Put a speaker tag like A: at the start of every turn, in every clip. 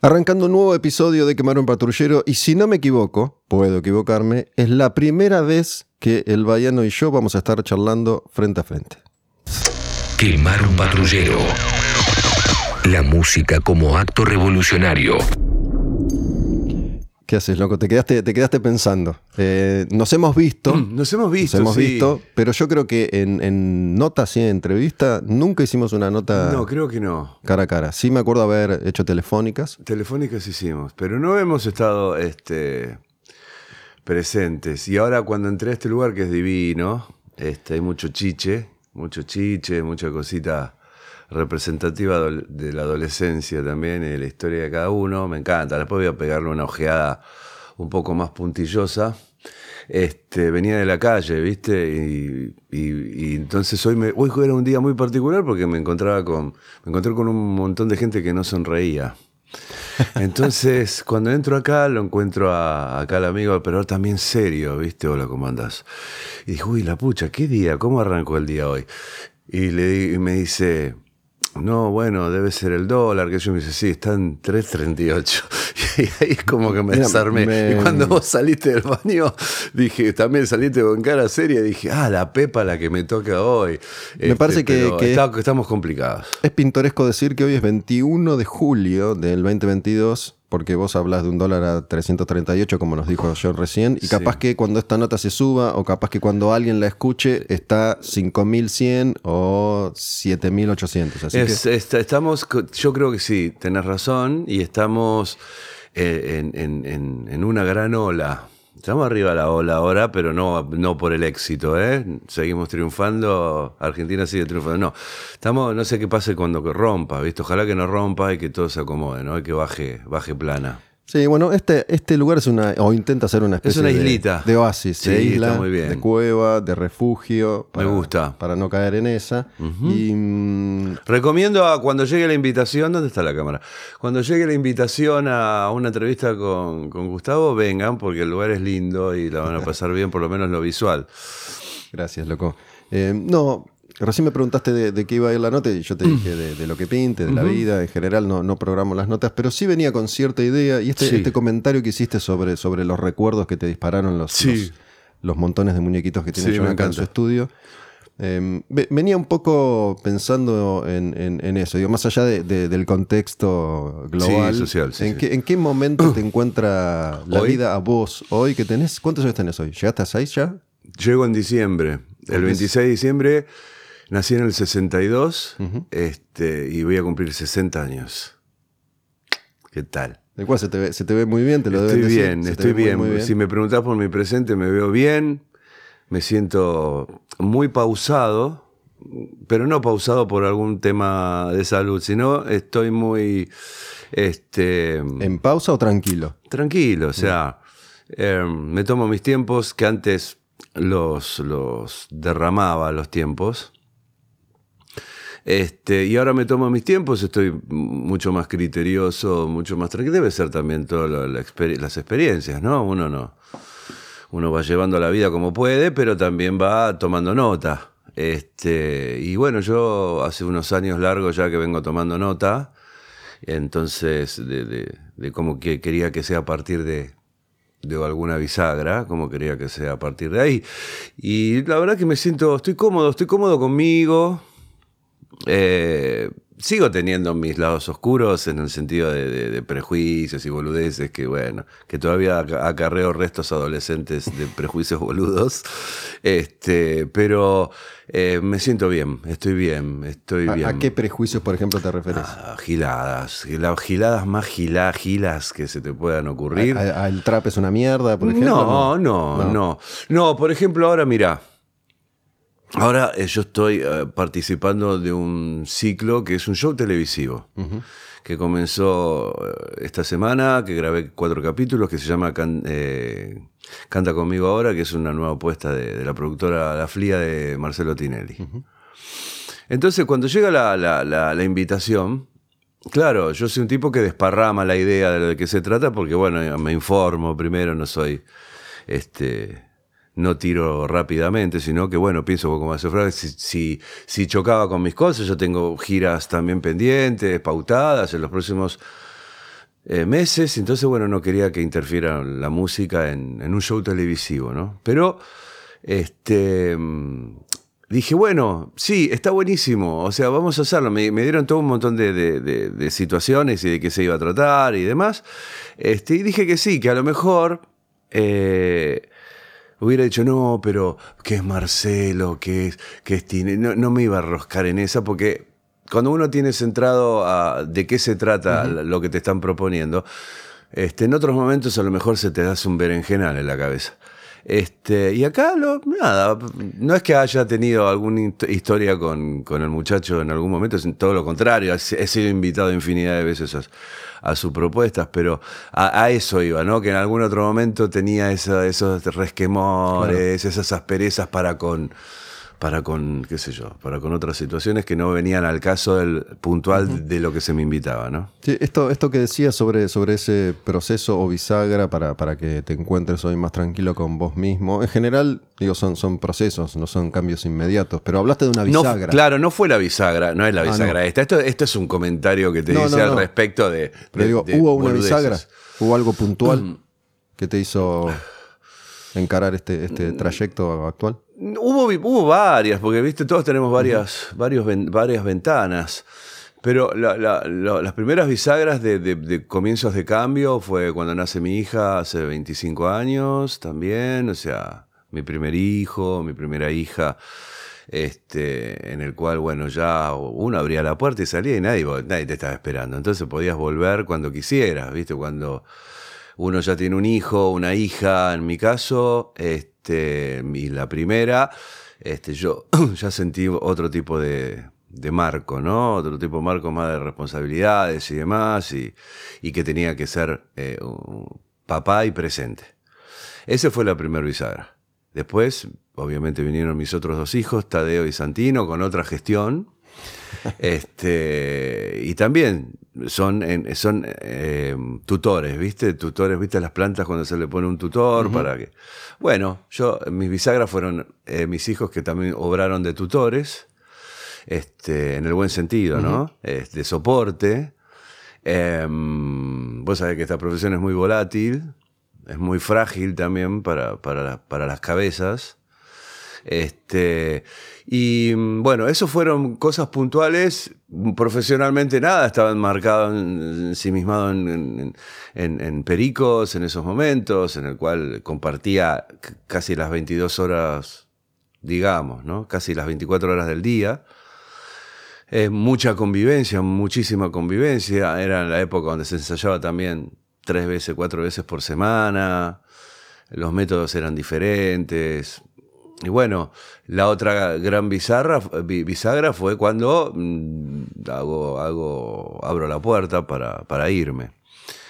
A: Arrancando un nuevo episodio de Quemar un Patrullero, y si no me equivoco, puedo equivocarme, es la primera vez que el Bayano y yo vamos a estar charlando frente a frente.
B: Quemar un patrullero. La música como acto revolucionario.
A: ¿Qué haces, loco? Te quedaste, te quedaste pensando. Eh, nos hemos visto.
C: Nos hemos visto,
A: Nos hemos
C: sí.
A: visto, pero yo creo que en, en notas y en entrevista nunca hicimos una nota
C: No, creo que no.
A: cara a cara. Sí me acuerdo haber hecho telefónicas.
C: Telefónicas hicimos, pero no hemos estado este, presentes. Y ahora cuando entré a este lugar que es divino, este, hay mucho chiche, mucho chiche, mucha cosita representativa de la adolescencia también y de la historia de cada uno. Me encanta. Después voy a pegarle una ojeada un poco más puntillosa. Este, venía de la calle, ¿viste? Y, entonces hoy, me, hoy era un día muy particular porque me encontraba con, me encontré con un montón de gente que no sonreía. Entonces, cuando entro acá, lo encuentro a, acá al amigo, pero también serio, ¿viste? Hola, ¿cómo andás? Y dije, uy, la pucha, ¿qué día? ¿Cómo arrancó el día hoy? Y, le, y me dice, no, bueno, debe ser el dólar, que yo me dice, sí, está en 3.38. Y ahí es como que me
A: Mira,
C: desarmé.
A: me-
C: Y cuando vos saliste del baño, dije, también saliste con cara seria, dije, ah, la pepa la que me toca hoy. Este,
A: Me parece que-
C: pero
A: que-
C: está- estamos complicados.
A: Es pintoresco decir que hoy es 21 de julio del 2022, porque vos hablas de un dólar a 338, como nos dijo John recién, y
C: Sí.
A: capaz que cuando esta nota se suba, o capaz que cuando alguien la escuche, está 5100 o 7800. Así
C: Es-
A: que
C: está- estamos, yo creo que sí, tenés razón, y estamos eh, en, en- en- en una gran ola. Estamos arriba de la ola ahora, pero no, no por el éxito, ¿eh? Seguimos triunfando, Argentina sigue triunfando. No, estamos, no sé qué pase cuando rompa, ¿viste? Ojalá que no rompa y que todo se acomode, ¿no? Y que baje, baje plana.
A: Sí, bueno, este, este lugar es una, o intenta ser una especie
C: una
A: de-
C: islita.
A: de, oasis, de
C: Sí,
A: isla,
C: está muy bien.
A: de cueva, de refugio.
C: Me gusta.
A: Para no caer en esa. Y mm,
C: Recomiendo a cuando llegue la invitación, ¿dónde está la cámara? Cuando llegue la invitación a una entrevista con, con Gustavo, vengan porque el lugar es lindo y la van a pasar bien, por lo menos lo visual.
A: Gracias, loco. Eh, no, recién me preguntaste de, de qué iba a ir la nota y yo te dije de, de lo que pinte, de la vida. En general no, no programo las notas, pero sí venía con cierta idea. Y este,
C: Sí.
A: este comentario que hiciste sobre, sobre los recuerdos que te dispararon los,
C: Sí.
A: los, los montones de muñequitos que tiene
C: Sí,
A: acá en su estudio. eh, ve- venía un poco pensando en, en- en eso, digo, más allá de- de- del contexto global.
C: Sí, social, sí,
A: ¿en,
C: sí.
A: Qué, ¿En qué momento te encuentra la
C: Hoy.
A: vida a vos hoy que tenés? ¿Cuántos años tenés hoy? ¿Llegaste a seis ya?
C: Llego en diciembre. El 26 de diciembre nací en el 62 este, y voy a cumplir 60 años. ¿Qué tal?
A: El cual se te ve, se te ve muy bien, te lo
C: Estoy
A: deben
C: bien, estoy bien. Si me preguntás por mi presente, me veo bien. Me siento muy pausado, pero no pausado por algún tema de salud, sino estoy muy este,
A: ¿En pausa o tranquilo?
C: tranquilo. O sea, eh, me tomo mis tiempos que antes los, los derramaba los tiempos. Este, y ahora me tomo mis tiempos, estoy mucho más criterioso, mucho más tranquilo. Debe ser también todas las experiencias, ¿no? Uno no. Uno va llevando la vida como puede, pero también va tomando nota. Este, y bueno, yo hace unos años largos ya que vengo tomando nota, entonces de, de- de cómo que quería que sea a partir de, de alguna bisagra, como quería que sea a partir de ahí. Y la verdad que me siento, estoy cómodo, estoy cómodo conmigo. Eh, sigo teniendo mis lados oscuros en el sentido de, de- de prejuicios y boludeces que, bueno, que todavía aca- acarreo restos adolescentes de prejuicios boludos. Este, pero eh, me siento bien, estoy bien, estoy
A: ¿A,
C: bien.
A: a qué prejuicios, por ejemplo, te referís?
C: Ah, giladas, las giladas más gila- gilas que se te puedan ocurrir.
A: ¿A- a- ¿El trap es una mierda, por ejemplo?
C: No, no, no, no. por ejemplo, ahora mira. Ahora eh, yo estoy eh, participando de un ciclo que es un show televisivo. Que comenzó eh, esta semana, que grabé cuatro capítulos, que se llama Can- eh, Canta conmigo ahora, que es una nueva apuesta de, de la productora La Flia de Marcelo Tinelli. Entonces, cuando llega la, la- la- la invitación, claro, yo soy un tipo que desparrama la idea de lo que se trata, porque bueno, me informo primero, no soy este no tiro rápidamente, sino que bueno, pienso como hace Fraga, si, si, si chocaba con mis cosas, yo tengo giras también pendientes, pautadas en los próximos eh, meses, entonces bueno, no quería que interfiera la música en, un show televisivo, ¿no? Pero este, mm, dije, bueno, sí, está buenísimo, o sea, vamos a hacerlo. Me, me dieron todo un montón de- de situaciones y de qué se iba a tratar y demás. Este, y dije que sí, que a lo mejor eh, hubiera dicho, no, pero ¿qué es Marcelo? ¿Qué es, qué es Tine? No, no me iba a roscar en esa porque cuando uno tiene centrado a de qué se trata lo que te están proponiendo, este, en otros momentos a lo mejor se te da un berenjenal en la cabeza. Este, y acá, lo, nada, no es que haya tenido alguna hist- historia con, con el muchacho en algún momento, es todo lo contrario, he sido invitado infinidad de veces a, a sus propuestas, pero a, a eso iba, ¿no? Que en algún otro momento tenía esa- esos resquemores, esas asperezas para con, para con, qué sé yo, para con otras situaciones que no venían al caso del puntual de lo que se me invitaba, ¿no?
A: Sí, esto, esto que decías sobre, sobre ese proceso o bisagra para, para que te encuentres hoy más tranquilo con vos mismo, en general, digo, son, son procesos, no son cambios inmediatos, pero hablaste de una
C: No,
A: bisagra.
C: claro, no fue la bisagra, no es la
A: Ah,
C: bisagra
A: no.
C: esta. Esto, esto es un comentario que te
A: No,
C: dice al respecto de.
A: Pero
C: de-
A: digo,
C: de
A: ¿hubo una
C: boludeces.
A: bisagra? ¿Hubo algo
C: Mm.
A: puntual que te hizo encarar este, este trayecto actual?
C: Hubo, hubo varias, porque viste, todos tenemos varias, varios ven- varias ventanas. Pero la- la- la- las primeras bisagras de, de- de comienzos de cambio fue cuando nace mi hija hace 25 años también, o sea, mi primer hijo, mi primera hija, este, en el cual, bueno, ya uno abría la puerta y salía y nadie, nadie te estaba esperando. Entonces podías volver cuando quisieras, ¿viste? Cuando uno ya tiene un hijo, una hija, en mi caso, este, y la primera, este, yo ya sentí otro tipo de, de marco, ¿no? Otro tipo de marco más de responsabilidades y demás, y, y que tenía que ser eh, papá y presente. Esa fue la primera bisagra. Después, obviamente, vinieron mis otros dos hijos, Tadeo y Santino, con otra gestión. Este, y también son, en- son eh, tutores, ¿viste? Tutores, ¿viste? Las plantas cuando se le pone un tutor para que. Bueno, yo, mis bisagras fueron eh, mis hijos que también obraron de tutores, este, en el buen sentido, ¿no? Es de soporte. Em, vos sabés que esta profesión es muy volátil, es muy frágil también para, para, para las cabezas. Este, y mm, bueno, eso fueron cosas puntuales. Profesionalmente nada, estaba enmarcado, en- en, en- en- Pericos en esos momentos, en el cual compartía casi las 22 horas, digamos, ¿no? Casi las 24 horas del día. Eh, mucha convivencia, muchísima convivencia. Era la época donde se ensayaba también tres veces, cuatro veces por semana. Los métodos eran diferentes. Y bueno, la otra gran bizarra, bi- bisagra fue cuando mm, hago, hago, abro la puerta para, para irme.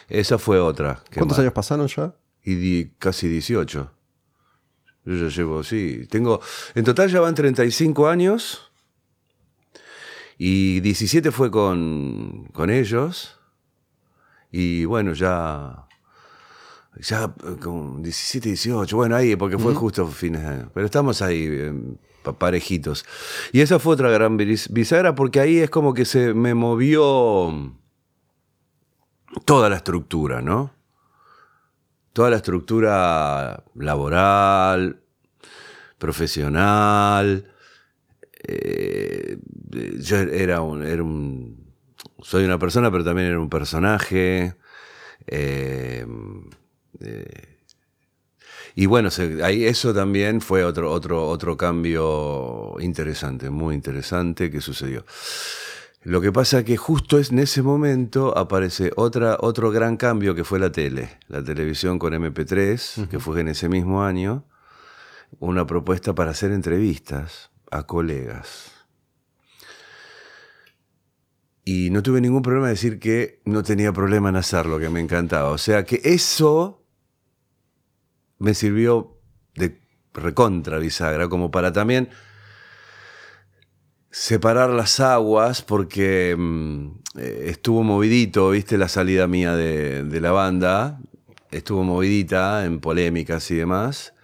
C: Esa fue otra. que
A: ¿Cuántos
C: mar-
A: años pasaron ya?
C: y di- casi 18. Yo ya llevo, sí. Tengo, en total ya van 35 años. Y 17 fue con, con ellos. Y bueno, ya. Ya eh, con 17, 18. Bueno, ahí, porque fue justo fines de año. Pero estamos ahí, eh, pa- parejitos. Y esa fue otra gran bis- bisagra, porque ahí es como que se me movió toda la estructura, ¿no? toda la estructura laboral, profesional. eh, yo era un, era un- Soy una persona, pero también era un personaje. eh, eh, y bueno, se- ahí eso también fue otro, otro, otro cambio interesante, muy interesante que sucedió. Lo que pasa que justo es en ese momento aparece otra, otro gran cambio que fue la tele, la televisión con MP3, que fue en ese mismo año, una propuesta para hacer entrevistas a colegas. Y no tuve ningún problema en decir que no tenía problema en hacerlo, que me encantaba. O sea que eso me sirvió de recontra bisagra, como para también separar las aguas porque mm, eh, estuvo movidito, viste, la salida mía de, la banda, estuvo movidita en polémicas y demás.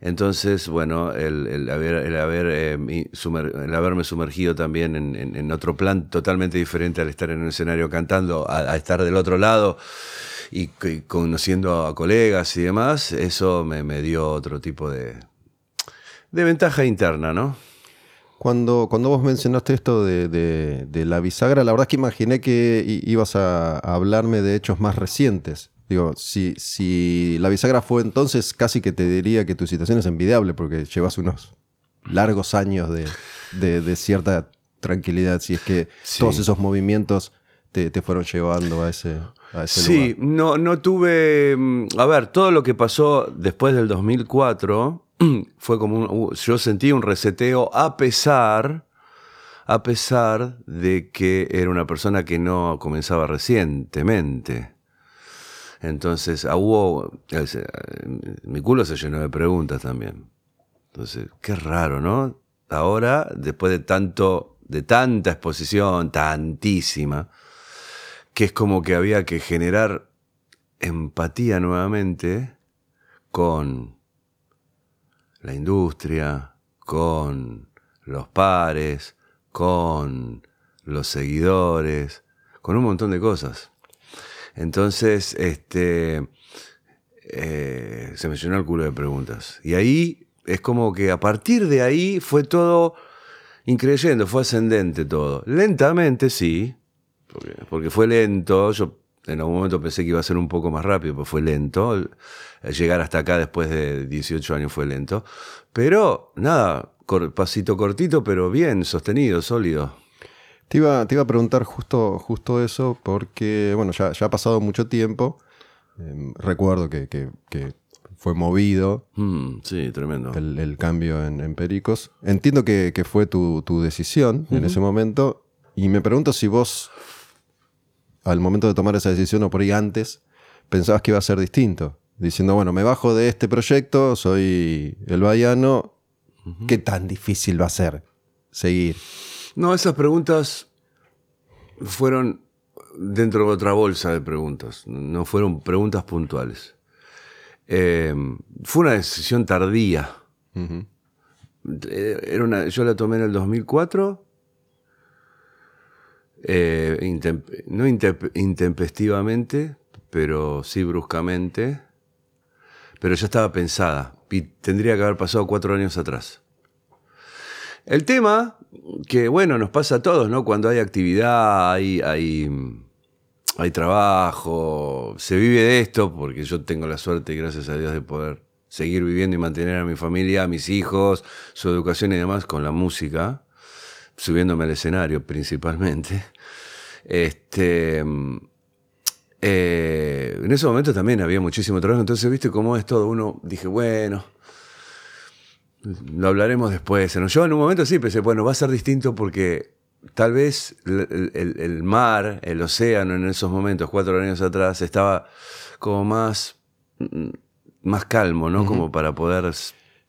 C: Entonces, bueno, el, el haber, el, haber, eh, el haberme sumergido también en, en- otro plan totalmente diferente al estar en un escenario cantando, a estar del otro lado y, y conociendo a colegas y demás, eso me, me dio otro tipo de, de ventaja interna, ¿no?
A: Cuando, cuando vos mencionaste esto de, de- de la bisagra, la verdad es que imaginé que ibas a, a hablarme de hechos más recientes. Digo, si, si la bisagra fue entonces, casi que te diría que tu situación es envidiable porque llevas unos largos años de, de- de cierta tranquilidad, si es que
C: Sí.
A: todos esos movimientos te, te fueron llevando a ese, a ese
C: Sí,
A: lugar.
C: no, no tuve. mm, A ver, todo lo que pasó después del 2004 fue como un. Yo sentí un reseteo a pesar. A pesar de que era una persona que no comenzaba recientemente. Entonces, hubo. eh, Mi culo se llenó de preguntas también. Entonces, qué raro, ¿no? Ahora, después de tanto. de tanta exposición, tantísima que es como que había que generar empatía nuevamente con la industria, con los pares, con los seguidores, con un montón de cosas. Entonces, este, eh, se me llenó el culo de preguntas. Y ahí es como que a partir de ahí fue todo increyendo, fue ascendente todo. Lentamente, sí, porque, porque fue lento. Yo en algún momento pensé que iba a ser un poco más rápido, pero fue lento. Llegar hasta acá después de 18 años fue lento. Pero nada, cor- pasito cortito, pero bien, sostenido, sólido.
A: Te iba, te iba a preguntar justo, justo eso porque, bueno, ya, ya ha pasado mucho tiempo. Em, recuerdo que, que- que fue movido
C: Mm, sí, tremendo.
A: el, el cambio en, en Pericos. Entiendo que, que fue tu, tu decisión en ese momento y me pregunto si vos, al momento de tomar esa decisión o por ahí antes, pensabas que iba a ser distinto. Diciendo, bueno, me bajo de este proyecto, soy el Baiano, ¿qué tan difícil va a ser seguir?
C: No, esas preguntas fueron dentro de otra bolsa de preguntas, no fueron preguntas puntuales. Eh, fue una decisión tardía. Eh, Era una, yo la tomé en el 2004, eh, no intem- intempestivamente, pero sí bruscamente, pero ya estaba pensada y tendría que haber pasado cuatro años atrás. El tema, que bueno, nos pasa a todos, ¿no? Cuando hay actividad, hay, hay, hay trabajo, se vive de esto, porque yo tengo la suerte, gracias a Dios, de poder seguir viviendo y mantener a mi familia, a mis hijos, su educación y demás con la música, subiéndome al escenario principalmente. Este, eh, en ese momento también había muchísimo trabajo, entonces, viste cómo es todo. Uno dije, bueno, lo hablaremos después. Yo en un momento sí pensé, bueno, va a ser distinto porque tal vez el, el- el mar, el océano en esos momentos, cuatro años atrás, estaba como más, mm, más calmo, ¿no? Como para poder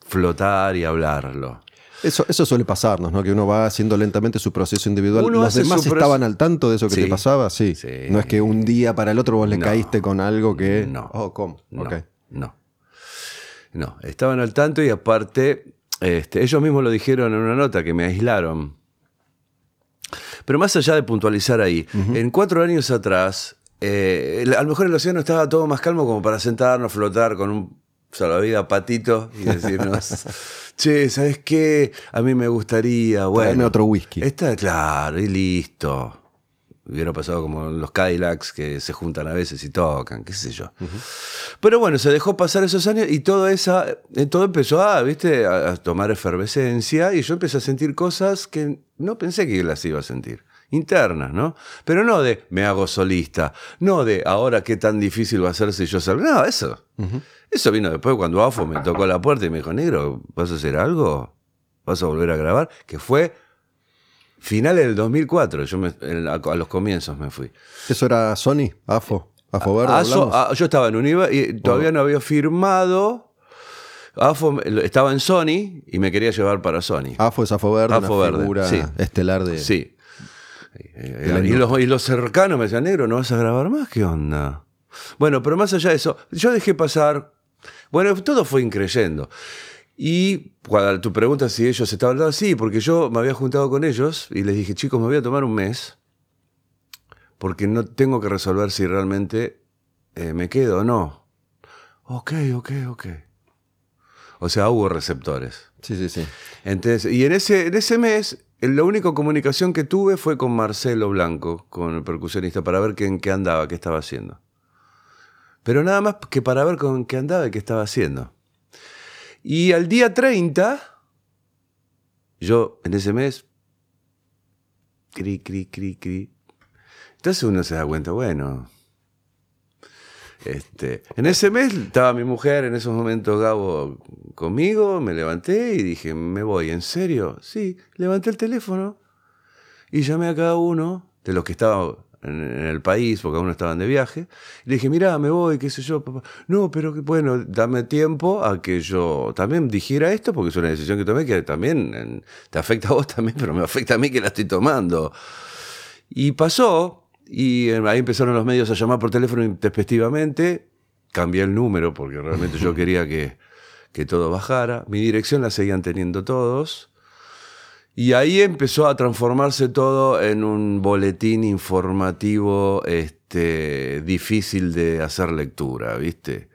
C: flotar y hablarlo.
A: Eso, eso suele pasarnos, ¿no? Que uno va haciendo lentamente su proceso individual.
C: Uno
A: ¿Los demás estaban al tanto de eso que
C: Sí.
A: te pasaba? Sí.
C: Sí.
A: No es que un día para el otro vos le
C: No.
A: caíste con algo que.
C: No.
A: Oh, ¿cómo?
C: No, no. No, estaban al tanto y aparte, este, ellos mismos lo dijeron en una nota que me aislaron. Pero más allá de puntualizar ahí, en cuatro años atrás, eh, a lo mejor el océano estaba todo más calmo como para sentarnos, flotar con un salvavidas patito y decirnos, che, ¿sabes qué? A mí me gustaría, bueno.
A: Tráeme otro whisky.
C: Está claro, y listo. Hubiera pasado como los Cadillacs que se juntan a veces y tocan, qué sé yo. Pero bueno, se dejó pasar esos años y todo, esa, eh, todo empezó a, ¿viste? a tomar efervescencia y yo empecé a sentir cosas que no pensé que las iba a sentir. Internas, ¿no? Pero no de me hago solista, no de ahora qué tan difícil va a ser si yo salgo. No, eso. Eso vino después cuando AFO me tocó la puerta y me dijo, negro, ¿vas a hacer algo? ¿Vas a volver a grabar? Que fue finales del 2004. Yo me- en- a, a los comienzos me fui.
A: ¿Eso era Sony? ¿AFO? ¿AFO Verde?
C: Ah, so-
A: hablamos?
C: ah, yo estaba en Univa y todavía no había firmado. AFO estaba en Sony y me quería llevar para Sony.
A: AFO es AFO Verde,
C: AFO
A: una
C: Verde,
A: figura
C: sí.
A: estelar de.
C: Sí. Eh, y, los, y los cercanos me decían, negro, ¿no vas a grabar más? ¿Qué onda? Bueno, pero más allá de eso, yo dejé pasar. Bueno, todo fue increyendo. Y cuando tu pregunta si ellos estaban hablando, sí, porque yo me había juntado con ellos y les dije, chicos, me voy a tomar un mes porque no tengo que resolver si realmente eh, me quedo o no. Ok, ok, ok. O sea, hubo receptores.
A: Sí, sí, sí.
C: Entonces, y en ese, en ese mes, la única comunicación que tuve fue con Marcelo Blanco, con el percusionista, para ver en qué andaba, qué estaba haciendo. Pero nada más que para ver con qué andaba y qué estaba haciendo. Y al día 30, yo en ese mes, cri, cri, cri, cri. Entonces uno se da cuenta, bueno, este, en ese mes estaba mi mujer, en esos momentos Gabo conmigo, me levanté y dije, me voy, ¿en serio? Sí, levanté el teléfono y llamé a cada uno de los que estaban en, el país, porque aún estaban de viaje, y le dije, mira, me voy, qué sé yo, papá. No, pero bueno, dame tiempo a que yo también dijera esto, porque es una decisión que tomé que también te afecta a vos también, pero me afecta a mí que la estoy tomando. Y pasó, y eh, ahí empezaron los medios a llamar por teléfono intempestivamente. Cambié el número porque realmente yo quería que, que todo bajara. Mi dirección la seguían teniendo todos. Y ahí empezó a transformarse todo en un boletín informativo este, difícil de hacer lectura, ¿viste?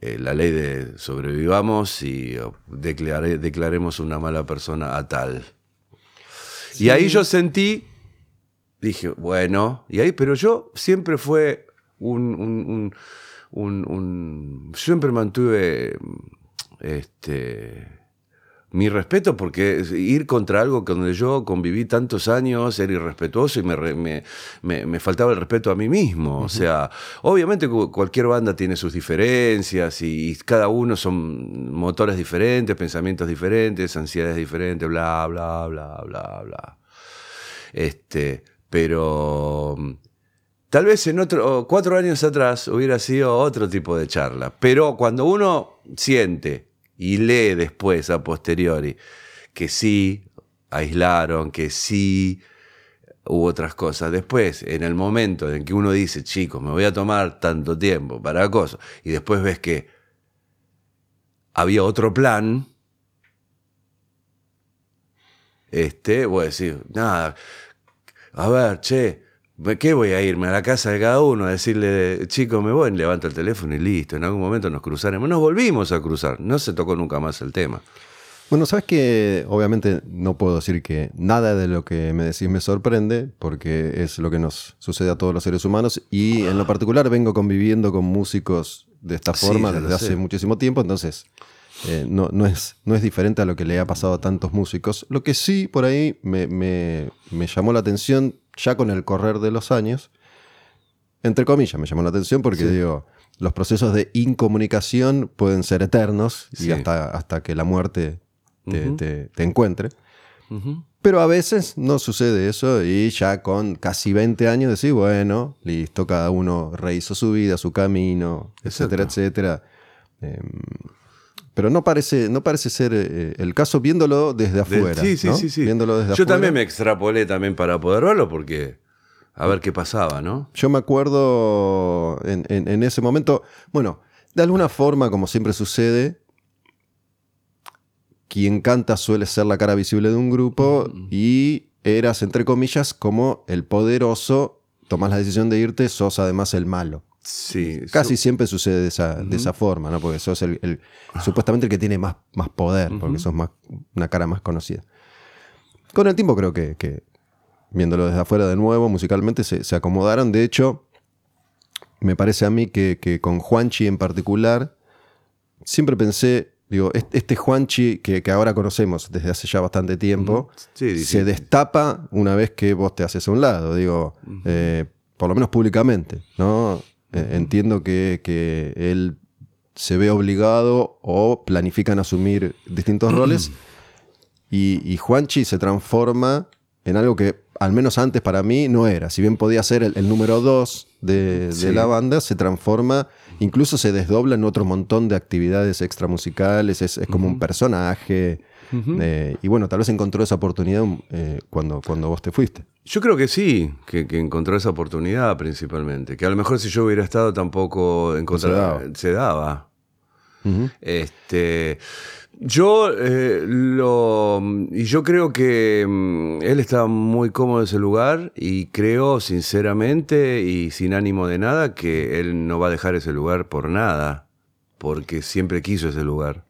C: Eh, la ley de sobrevivamos y declaremos una mala persona a tal. Y ahí yo sentí dije, bueno, y ahí, pero yo siempre fue un, un, siempre mantuve este, mi respeto porque ir contra algo donde yo conviví tantos años era irrespetuoso y me, me, faltaba el respeto a mí mismo. O sea, obviamente cualquier banda tiene sus diferencias y, cada uno son motores diferentes, pensamientos diferentes, ansiedades diferentes, bla, bla, bla, bla, bla. Este, pero mm, tal vez en otro, cuatro años atrás hubiera sido otro tipo de charla. Pero cuando uno siente y lee después, a posteriori, que sí aislaron, que sí hubo otras cosas. Después, en el momento en que uno dice, chicos, me voy a tomar tanto tiempo para cosas, y después ves que había otro plan, este, voy a decir, nada, a ver, che, ¿qué voy a irme a la casa de cada uno a decirle, chico, me voy, levanto el teléfono y listo, en algún momento nos cruzaremos. Nos volvimos a cruzar, no se tocó nunca más el tema.
A: Bueno, sabes que obviamente no puedo decir que nada de lo que me decís me sorprende, porque es lo que nos sucede a todos los seres humanos, y en lo particular vengo conviviendo con músicos de esta forma desde hace muchísimo tiempo, entonces eh, no, no, es, no es diferente a lo que le ha pasado a tantos músicos. Lo que sí por ahí me, me, llamó la atención ya con el correr de los años, entre comillas me llamó la atención porque digo, los procesos de incomunicación pueden ser eternos y hasta, hasta que la muerte te, encuentre. Pero a veces no sucede eso y ya con casi 20 años decís, bueno, listo, cada uno rehizo su vida, su camino, etcétera, etcétera. Em, pero no parece, no parece ser eh, el caso viéndolo desde afuera. sí, sí, sí, sí, Viéndolo desde
C: Yo también me extrapolé también para poder verlo porque a ver qué pasaba, ¿no?
A: Yo me acuerdo en, ese momento, bueno, de alguna forma, como siempre sucede, quien canta suele ser la cara visible de un grupo mm. y eras, entre comillas, como el poderoso, tomas la decisión de irte, sos además el malo.
C: Sí,
A: Casi siempre sucede de esa, de esa forma, ¿no? Porque sos el, supuestamente el que tiene más, más poder, porque sos más, una cara más conocida. Con el tiempo creo que, viéndolo desde afuera de nuevo, musicalmente se, acomodaron. De hecho, me parece a mí que, con Juanchi en particular, siempre pensé, digo, este Juanchi que, ahora conocemos desde hace ya bastante tiempo, se destapa una vez que vos te haces a un lado, digo, eh, por lo menos públicamente, ¿no? Eh, entiendo que, él se ve obligado o planifican asumir distintos roles y, Juanchi se transforma en algo que al menos antes para mí no era. Si bien podía ser el, número dos de, la banda, se transforma, incluso se desdobla en otro montón de actividades extramusicales, es, es como un personaje. Eh, y bueno, tal vez encontró esa oportunidad eh, cuando, cuando vos te fuiste.
C: Yo creo que sí, que, encontró esa oportunidad principalmente. Que a lo mejor si yo hubiera estado tampoco encontraba, se daba. este, Yo eh, lo. Y yo creo que mm, él está muy cómodo en ese lugar y creo, sinceramente y sin ánimo de nada, que él no va a dejar ese lugar por nada, porque siempre quiso ese lugar.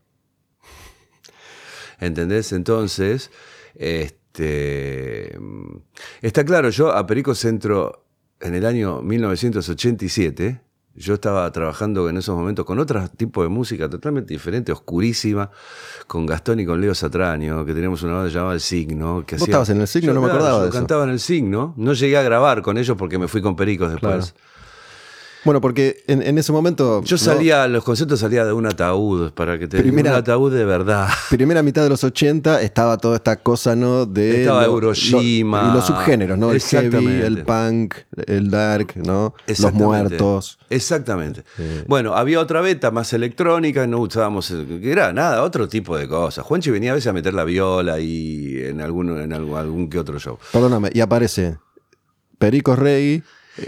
C: ¿Entendés? Entonces, este. Mm, Está claro, yo a Perico Centro en el año 1987. Yo estaba trabajando en esos momentos con otro tipo de música totalmente diferente, oscurísima, con Gastón y con Leo Satraño, que teníamos una banda llamada El Signo. Que
A: ¿Vos
C: hacía-
A: estabas en El Signo?
C: Yo,
A: No me
C: claro,
A: acordaba
C: yo
A: de eso.
C: cantaba en El Signo. No llegué a grabar con ellos porque me fui con Pericos después.
A: Claro. Bueno, porque en, en ese momento.
C: Yo
A: ¿no?
C: salía, los conceptos salía de un ataúd, para que te
A: Primera-
C: un ataúd de verdad.
A: Primera mitad de los 80 estaba toda esta cosa, ¿no? De
C: Estaba
A: lo-
C: Hiroshima.
A: lo- y los subgéneros, ¿no? El heavy, el punk, el dark, ¿no? Los muertos.
C: Exactamente. Bueno, había otra beta más electrónica, no usábamos, eh, era nada, otro tipo de cosas. Juanchi venía a veces a meter la viola y en algún, en algún, algún que otro show.
A: Perdóname, y aparece Perico Rey,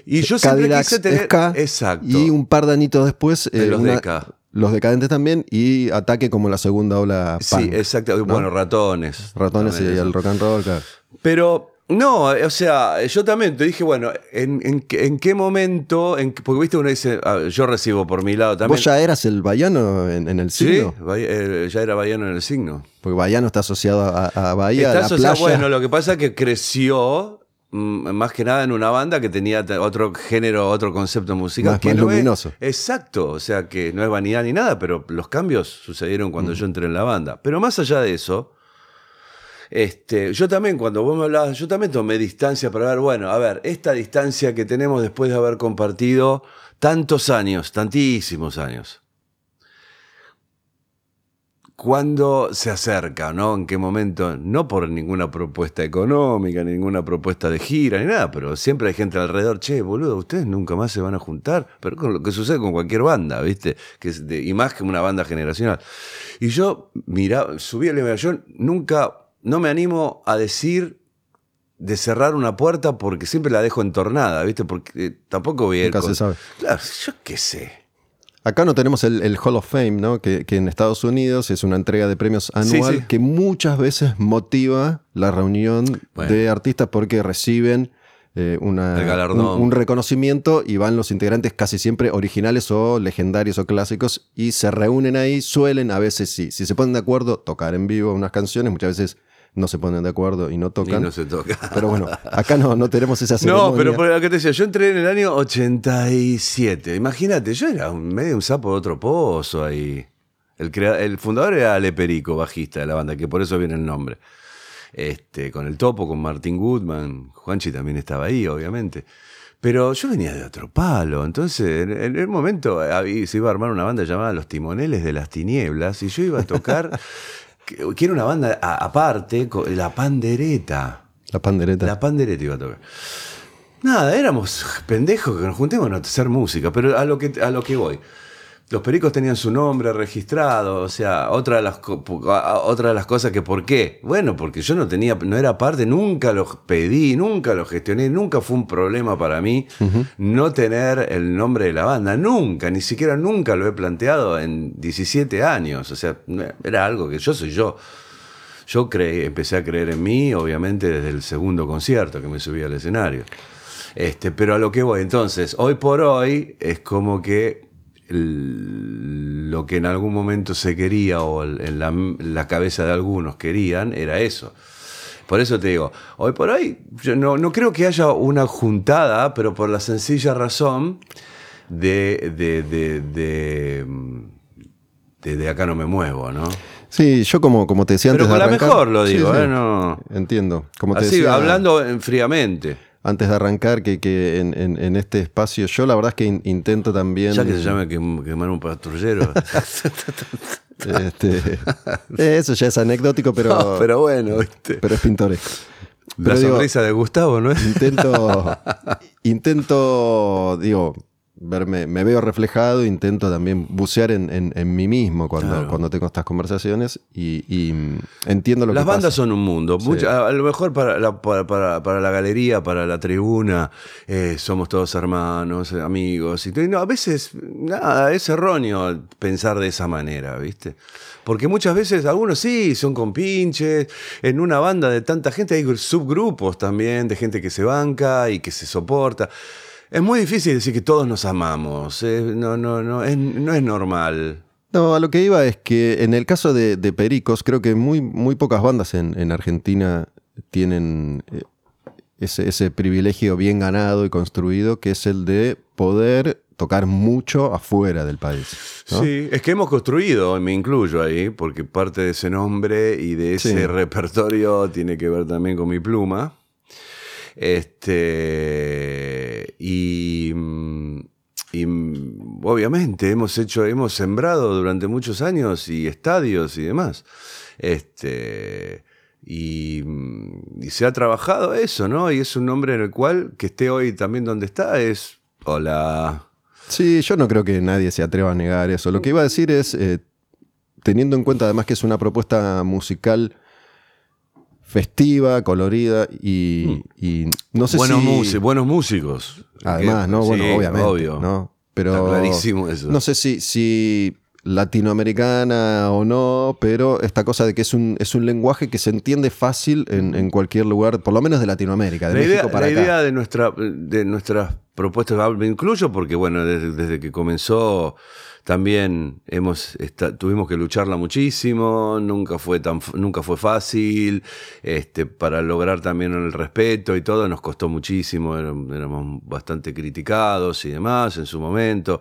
C: Y yo siempre
A: Cadillacs
C: quise tener. Exacto.
A: y un par de añitos después.
C: De
A: eh,
C: los
A: una-
C: Deca.
A: Los decadentes también, y ataque como la segunda ola
C: Sí, exacto. Bueno, ratones.
A: Ratones y
C: eso.
A: el rock and roll, claro.
C: Pero no, o sea, yo también te dije, bueno, ¿en, en, qué- en qué momento? En, porque viste, uno dice, ah, yo recibo por mi lado también.
A: ¿Vos ya eras el Bayano en, en el
C: Sí,
A: signo?
C: Eh, ya era Bayano en el signo.
A: Porque Bayano está asociado a, a Bahía, a
C: Está
A: la
C: asociado-
A: playa.
C: bueno, lo que pasa es que creció más que nada en una banda que tenía te- otro género, otro concepto musical.
A: Más-
C: que
A: más
C: no es-
A: luminoso.
C: exacto, o sea que no es vanidad ni nada, pero los cambios sucedieron cuando
A: Mm.
C: yo entré en la banda. Pero más allá de eso, este, yo también, cuando vos me hablabas, yo también tomé distancia para ver, bueno, a ver, esta distancia que tenemos después de haber compartido tantos años, tantísimos años. ¿Cuándo se acerca, no? ¿En qué momento? No por ninguna propuesta económica, ninguna propuesta de gira, ni nada, pero siempre hay gente alrededor, che, boludo, ustedes nunca más se van a juntar, pero con lo que sucede con cualquier banda, ¿viste? Que es de- y más que una banda generacional. Y yo, mira, subí el yo nunca, no me animo a decir de cerrar una puerta porque siempre la dejo entornada, ¿viste? Porque eh, tampoco voy a ir
A: Nunca
C: con-
A: se sabe.
C: Claro, yo qué sé.
A: Acá no tenemos el, el Hall of Fame, ¿no? Que, que en Estados Unidos es una entrega de premios anual
C: sí.
A: que muchas veces motiva la reunión
C: Bueno.
A: de artistas porque reciben eh, una- un, un reconocimiento y van los integrantes casi siempre originales o legendarios o clásicos y se reúnen ahí, suelen a veces sí, si se ponen de acuerdo, tocar en vivo unas canciones, muchas veces no se ponen de acuerdo y no
C: Y
A: tocan.
C: no se toca.
A: Pero bueno, acá no, no tenemos esa ceremonia.
C: No, pero por lo que te decía, yo entré en el año 87. Imagínate, yo era un, medio un sapo de otro pozo ahí. El, crea- el fundador era Ale Perico, bajista de la banda, que por eso viene el nombre. Este, con el topo, con Martin Goodman. Juanchi también estaba ahí, obviamente. Pero yo venía de otro palo. Entonces, en, el momento había- se iba a armar una banda llamada Los Timoneles de las Tinieblas. Y yo iba a tocar, era una banda aparte, la pandereta.
A: La pandereta.
C: La pandereta iba a tocar. Nada, éramos pendejos que nos juntemos a hacer música, pero a lo que, a lo que voy. Los pericos tenían su nombre registrado, o sea, otra de las, otra de las cosas que ¿por qué? Bueno, porque yo no tenía, no era parte, nunca lo pedí, nunca lo gestioné, nunca fue un problema para mí no tener el nombre de la banda, nunca, ni siquiera nunca lo he planteado en 17 años, o sea, era algo que yo soy yo. Yo creí, empecé a creer en mí, obviamente, desde el segundo concierto que me subí al escenario. Este, pero a lo que voy, entonces, hoy por hoy es como que el- lo que en algún momento se quería o el- en la, la cabeza de algunos querían era eso. Por eso te digo, hoy por hoy yo no, no creo que haya una juntada, pero por la sencilla razón de, de, de, de, acá no me muevo, ¿no?
A: Sí, yo como, como te decía
C: Pero
A: antes
C: la
A: arrancar-
C: mejor lo digo,
A: sí,
C: ¿eh? No.
A: Entiendo. Como te
C: Así,
A: decía
C: hablando en- fríamente.
A: Antes de arrancar, que, que en, en- en este espacio, yo la verdad es que in- intento también.
C: Ya que se quem- quemar un patrullero.
A: este, eso ya es anecdótico, pero,
C: No,
A: pero,
C: pero bueno, ¿viste?
A: es pintoresco.
C: La
A: Pero digo,
C: sonrisa de Gustavo, ¿no es?
A: intento, intento, digo, verme, me veo reflejado, intento también bucear en, en- en mí mismo cuando,
C: Claro.
A: cuando tengo estas conversaciones y, y, mm, entiendo lo
C: Las
A: que
C: bandas
A: pasa.
C: son un mundo. Mucha- a lo mejor para la, para, para- para la galería, para la tribuna, eh, somos todos hermanos, amigos. Y no, a veces, nada, es erróneo pensar de esa manera, ¿viste? Porque muchas veces algunos sí son compinches. En una banda de tanta gente hay subgrupos también de gente que se banca y que se soporta. Es muy difícil decir que todos nos amamos. eh, no, no, no, es, no es normal.
A: No, a lo que iba es que en el caso de, de Pericos, creo que muy, muy pocas bandas en, en Argentina tienen eh, ese, ese privilegio bien ganado y construido, que es el de poder tocar mucho afuera del país. ¿no?
C: Sí, es que hemos construido, me incluyo ahí, porque parte de ese nombre y de ese
A: Sí.
C: repertorio tiene que ver también con mi pluma. Este, y, y, obviamente hemos hecho, hemos sembrado durante muchos años y estadios y demás. Este, y, y se ha trabajado eso, ¿no? Y es un nombre en el cual, que esté hoy también donde está, es, hola.
A: Sí, yo no creo que nadie se atreva a negar eso. Lo que iba a decir es, eh, teniendo en cuenta además que es una propuesta musical festiva, colorida y, y no sé
C: buenos,
A: si...
C: músi- buenos músicos.
A: Además, ¿no? Bueno,
C: sí,
A: obviamente.
C: Obvio.
A: ¿no? Pero
C: Está clarísimo eso.
A: No sé si, si latinoamericana o no, pero esta cosa de que es un, es un lenguaje que se entiende fácil en, en cualquier lugar, por lo menos de Latinoamérica, de
C: la
A: México
C: idea,
A: para
C: la
A: acá.
C: idea de, nuestra, de nuestras propuestas, ah, me incluyo porque, bueno, desde, desde que comenzó también hemos tuvimos que lucharla muchísimo, nunca fue, tan, nunca fue fácil, este, para lograr también el respeto y todo nos costó muchísimo, éram- éramos bastante criticados y demás en su momento,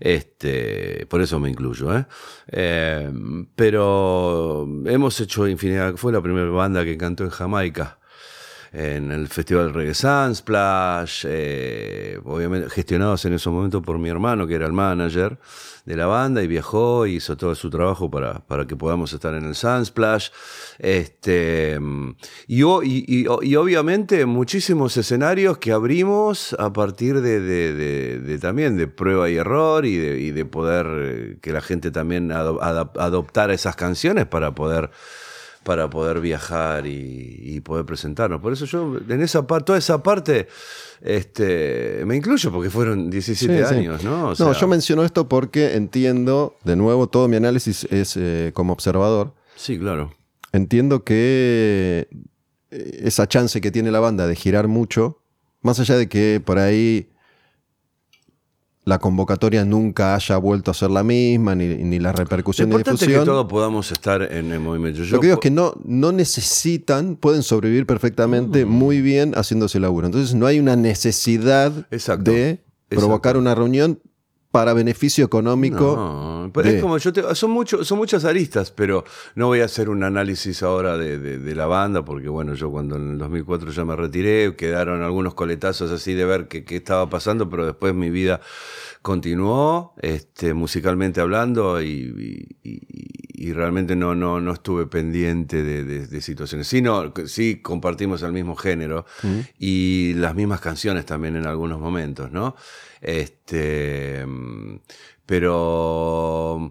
C: este, por eso me incluyo, ¿eh? Eh, pero hemos hecho infinidad, fue la primera banda que cantó en Jamaica en el Festival Reggae Sunsplash, eh, obviamente gestionados en ese momento por mi hermano, que era el manager de la banda, y viajó y hizo todo su trabajo para, para que podamos estar en el Sunsplash. Este, y, obviamente muchísimos escenarios que abrimos a partir de, de- también de prueba y error y de, poder eh, que la gente también adoptara esas canciones para poder para poder viajar y, y poder presentarnos. Por eso yo, en esa parte, toda esa parte, este, me incluyo porque fueron 17
A: Sí, sí.
C: años, ¿no? O
A: no, yo menciono esto porque entiendo, de nuevo, todo mi análisis es eh, como observador.
C: Sí, claro.
A: Entiendo que eh, esa chance que tiene la banda de girar mucho, más allá de que por ahí la convocatoria nunca haya vuelto a ser la misma, ni, ni la repercusión y
C: importante es
A: difusión.
C: que todos podamos estar en el movimiento. Yo
A: Lo que digo es que no, no necesitan, pueden sobrevivir perfectamente
C: Mm.
A: muy bien haciéndose laburo. Entonces no hay una necesidad
C: Exacto.
A: de provocar
C: Exacto.
A: una reunión para beneficio económico.
C: No, pero
A: de-
C: es como yo te, son mucho, son muchas aristas, pero no voy a hacer un análisis ahora de, de- de la banda, porque bueno, yo cuando en el 2004 ya me retiré, quedaron algunos coletazos así de ver qué, qué estaba pasando, pero después mi vida continuó, este, musicalmente hablando, y, y- y- y realmente no, no, no estuve pendiente de, de- de situaciones. Sí, no, sí compartimos el mismo género y las mismas canciones también en algunos momentos, ¿no? Este, pero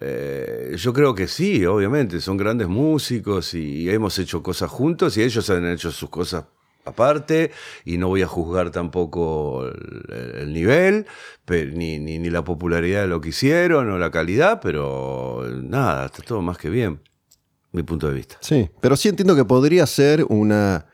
C: eh, yo creo que sí, obviamente, son grandes músicos y hemos hecho cosas juntos y ellos han hecho sus cosas aparte y no voy a juzgar tampoco el, el nivel pe- ni, ni, ni la popularidad de lo que hicieron o la calidad, pero nada, está todo más que bien, mi punto de vista.
A: Sí, pero sí entiendo que podría ser una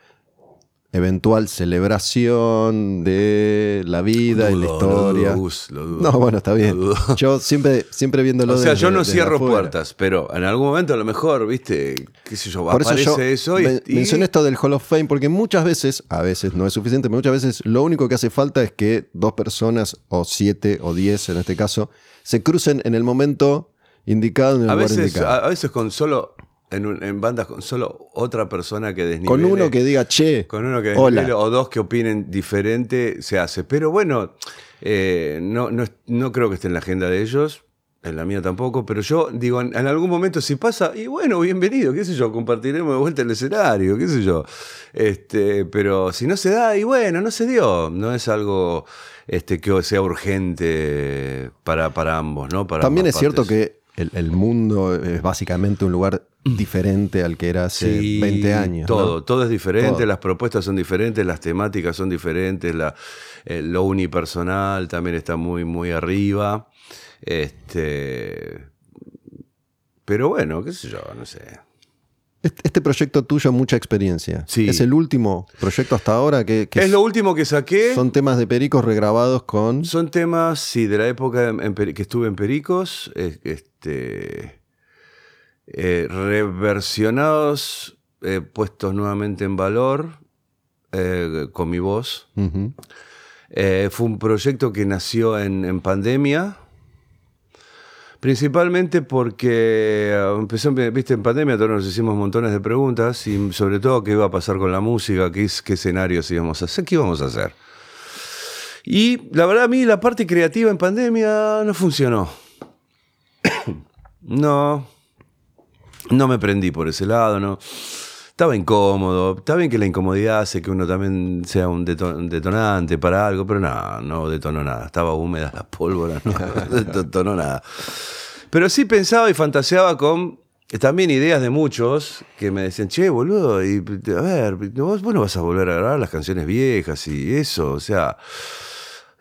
A: eventual celebración de la vida y la
C: Dudo,
A: historia.
C: lo dudo, lo dudo.
A: no, bueno, está bien.
C: Dudo.
A: Yo siempre, siempre viéndolo
C: O sea,
A: desde-
C: yo no cierro
A: afuera.
C: puertas, pero en algún momento a lo mejor, viste, qué sé yo,
A: Por eso
C: aparece
A: yo
C: eso y,
A: men-
C: y-
A: mencioné esto del Hall of Fame porque muchas veces, a veces no es suficiente, pero muchas veces lo único que hace falta es que dos personas, o siete o diez en este caso, se crucen en el momento indicado, en el
C: a
A: lugar
C: veces,
A: indicado.
C: a, a veces con solo, en, un- en bandas con solo otra persona que desnivele.
A: Con uno que diga, che,
C: Con uno que
A: hola.
C: desnivele o dos que opinen diferente se hace. Pero bueno, eh, no, no, no creo que esté en la agenda de ellos. En la mía tampoco, pero yo digo, en, en algún momento si pasa, y bueno, bienvenido, qué sé yo, compartiremos de vuelta el escenario, qué sé yo. Este, pero si no se da, y bueno, no se dio. No es algo este, que sea urgente para, para ambos, ¿no? Para
A: También es cierto que el, el mundo es básicamente un lugar diferente al que era hace
C: Sí,
A: 20 años. ¿no?
C: Todo, todo es diferente,
A: Todo.
C: las propuestas son diferentes, las temáticas son diferentes, la, eh, lo unipersonal también está muy, muy arriba. Este, pero bueno, qué sé yo, no sé.
A: Este, proyecto tuyo, mucha experiencia.
C: Sí.
A: Es el último proyecto hasta ahora que, que
C: es lo último que saqué.
A: son temas de pericos regrabados con.
C: Son temas, sí, de la época en- en Peri- que estuve en Pericos, este, eh, reversionados, eh, puestos nuevamente en valor eh, con mi voz. Fue un proyecto que nació en, en pandemia. Principalmente porque empezó, viste, en pandemia todos nos hicimos montones de preguntas y sobre todo qué iba a pasar con la música, qué, qué escenarios íbamos a hacer, qué íbamos a hacer. Y la verdad a mí la parte creativa en pandemia no funcionó. no, no me prendí por ese lado, no. Estaba incómodo. Está bien que la incomodidad hace que uno también sea un, deto- un detonante para algo, pero no, no detonó nada. Estaba húmeda la pólvora, no detonó nada. Pero sí pensaba y fantaseaba con también ideas de muchos que me decían, che, boludo, y, a ver, vos, vos no vas a volver a grabar las canciones viejas y eso, o sea,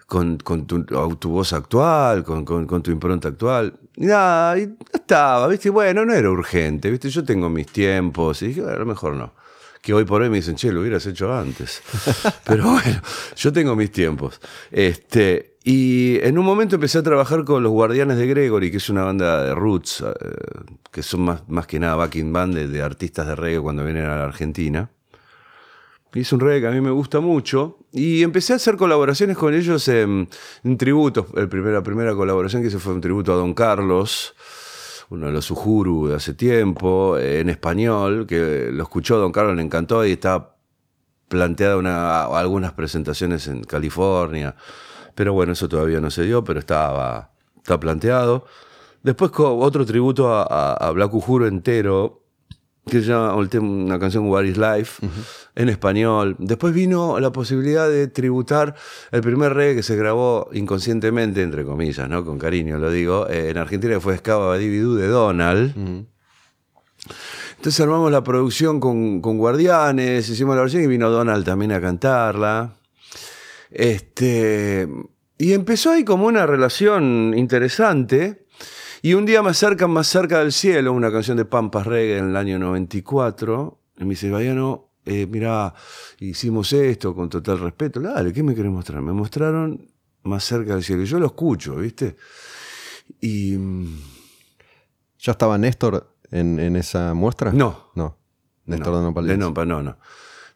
C: con, con tu, voz actual, con- con tu impronta actual. Nada, y no estaba, ¿viste? Bueno, no era urgente, ¿viste? Yo tengo mis tiempos. Y dije, bueno, a lo mejor no. Que hoy por hoy me dicen, che, lo hubieras hecho antes. Pero bueno, yo tengo mis tiempos. Este, y en un momento empecé a trabajar con los Guardianes de Gregory, que es una banda de roots, eh, que son más, más que nada backing band de, de artistas de reggae cuando vienen a la Argentina. Hice un reggae que a mí me gusta mucho. Y empecé a hacer colaboraciones con ellos en, en tributos. La primera colaboración que hice fue un tributo a Don Carlos, uno de los Ujuru de hace tiempo, en español, que lo escuchó Don Carlos, le encantó y está planteada una, algunas presentaciones en California. Pero bueno, eso todavía no se dio, pero estaba, está planteado. Después otro tributo a, a- a Black Uhuru entero, que se llama una canción What is Life, en español. Después vino la posibilidad de tributar el primer reggae que se grabó inconscientemente, entre comillas, ¿no? con cariño lo digo, eh, en Argentina que fue Escava Dividú de Donald. Entonces armamos la producción con, con Guardianes, hicimos la versión y vino Donald también a cantarla. Este, y empezó ahí como una relación interesante. Y un día más cerca, más cerca del cielo, una canción de Pampas Reggae en el año 94. Y me dice, Bayano, eh, mirá, hicimos esto con total respeto. Dale, ¿qué me querés mostrar? Me mostraron más cerca del cielo. Y yo lo escucho, ¿viste? Y. mm,
A: ¿Ya estaba Néstor en, en esa muestra?
C: No.
A: No. Néstor
C: no,
A: de Nopal.
C: pa- no, no.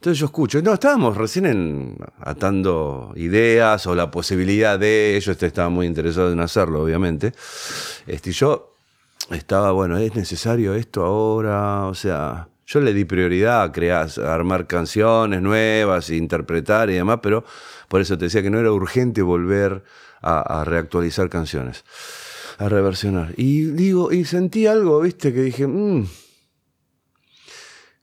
C: Entonces yo escucho, no, estábamos recién en- atando ideas o la posibilidad de, ellos estaban muy interesados en hacerlo, obviamente. Este, yo estaba, bueno, es necesario esto ahora, o sea, yo le di prioridad a crear, armar canciones nuevas, interpretar y demás, pero por eso te decía que no era urgente volver a, a reactualizar canciones, a reversionar. Y digo, y sentí algo, viste, que dije, "Mm,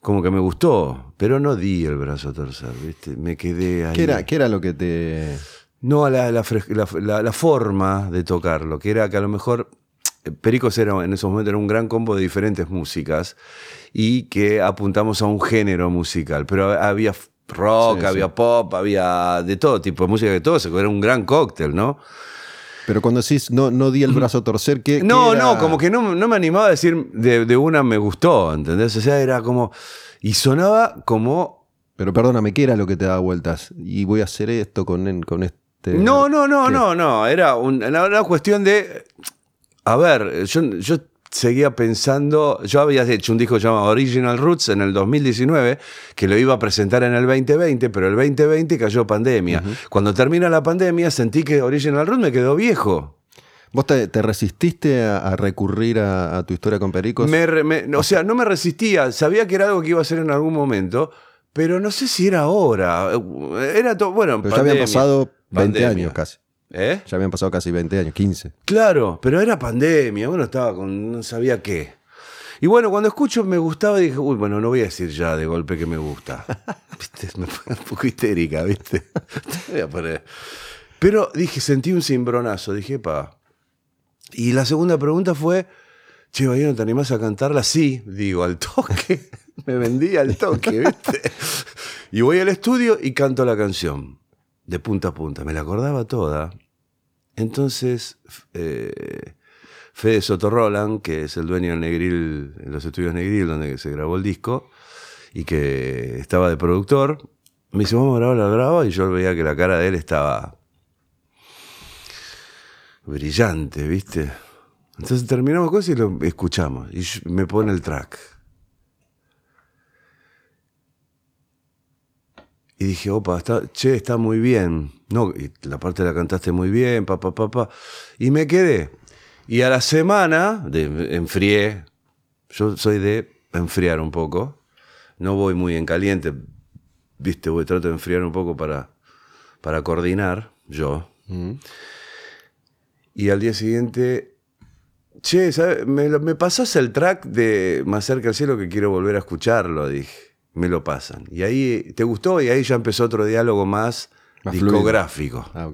C: como que me gustó, pero no di el brazo a torcer, ¿viste? Me quedé ahí.
A: ¿Qué era, ¿Qué era lo que te.?
C: No, la, la, forma de tocarlo, que era que a lo mejor eh, Pericos era en esos momentos era un gran combo de diferentes músicas y que apuntamos a un género musical, pero había rock,
A: Sí, sí.
C: había pop, había de todo tipo de música, de todo, era un gran cóctel, ¿no?
A: Pero cuando decís no, no di el brazo a torcer, ¿qué.?
C: No,
A: qué
C: no, como que no, no me animaba a decir de, de una me gustó, ¿entendés? O sea, era como... Y sonaba como
A: Pero perdóname, ¿qué era lo que te daba vueltas? Y voy a hacer esto con, con este.
C: No, no, no,
A: ¿Qué?
C: no, no. Era un- era una cuestión de. A ver, yo, yo seguía pensando. Yo había hecho un disco llamado Original Roots en el 2019, que lo iba a presentar en el 2020, pero el 2020 cayó pandemia. Cuando termina la pandemia, sentí que Original Roots me quedó viejo.
A: ¿Vos te, te resististe a, a recurrir a, a tu historia con Pericos?
C: Me re- me- o sea, no me resistía. Sabía que era algo que iba a hacer en algún momento, pero no sé si era ahora. Era todo. Bueno,
A: Pero ya habían
C: pandemia,
A: pasado 20
C: pandemia.
A: años casi.
C: ¿Eh?
A: Ya habían pasado casi 20 años, 15.
C: Claro, pero era pandemia, uno estaba con. no sabía qué. Y bueno, cuando escucho me gustaba, dije, uy, bueno, no voy a decir ya de golpe que me gusta. ¿Viste? Me pone un poco histérica, ¿viste? Voy a poner. Pero dije, sentí un cimbronazo, dije, pa. Y la segunda pregunta fue, che, ¿no te animás a cantarla? Sí, digo, al toque. me vendí al toque, ¿viste? y voy al estudio y canto la canción, de punta a punta. Me la acordaba toda. Entonces, eh, Fede Sotorroland, que es el dueño del Negril, en los estudios Negril, donde se grabó el disco, y que estaba de productor, me dice, vamos a grabar la graba, y yo veía que la cara de él estaba brillante, ¿viste? Entonces terminamos cosas y lo escuchamos, y me pone el track. Y dije, opa, está, che, está muy bien. No, y la parte la cantaste muy bien, pa, pa, pa, pa. Y me quedé. Y a la semana, de, enfrié. Yo soy de enfriar un poco. No voy muy en caliente. Viste, voy, trato de enfriar un poco para, para coordinar, yo. Y al día siguiente, che, ¿sabes? Me, me pasas el track de Más cerca al cielo que quiero volver a escucharlo, dije. Me lo pasan. Y ahí, ¿te gustó? Y ahí ya empezó otro diálogo más,
A: Más fluido.
C: discográfico.
A: Ah.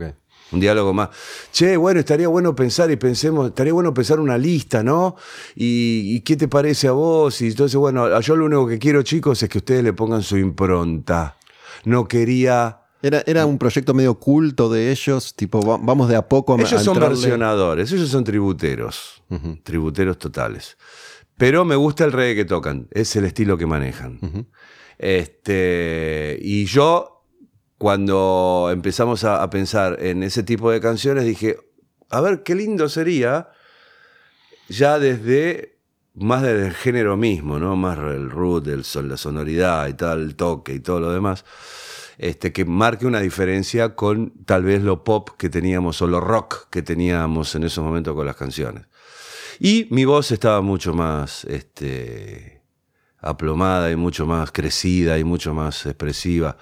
C: Un diálogo más. Che, bueno, estaría bueno pensar y pensemos, estaría bueno pensar una lista, ¿no? Y, y qué te parece a vos? Y entonces, bueno, yo lo único que quiero, chicos, es que ustedes le pongan su impronta. No quería.
A: Era, era un proyecto medio culto de ellos, tipo, va- vamos de a poco a
C: Ellos
A: a
C: son versionadores, ellos son tributeros. Tributeros totales. Pero me gusta el reggae que tocan, es el estilo que manejan. Este, y yo, cuando empezamos a, a pensar en ese tipo de canciones, dije, a ver qué lindo sería, ya desde más del género mismo, ¿no? Más el root, el son, la sonoridad y tal, el toque y todo lo demás. Este, que marque una diferencia con tal vez lo pop que teníamos o lo rock que teníamos en esos momentos con las canciones. Y mi voz estaba mucho más este, aplomada y mucho más crecida y mucho más expresiva,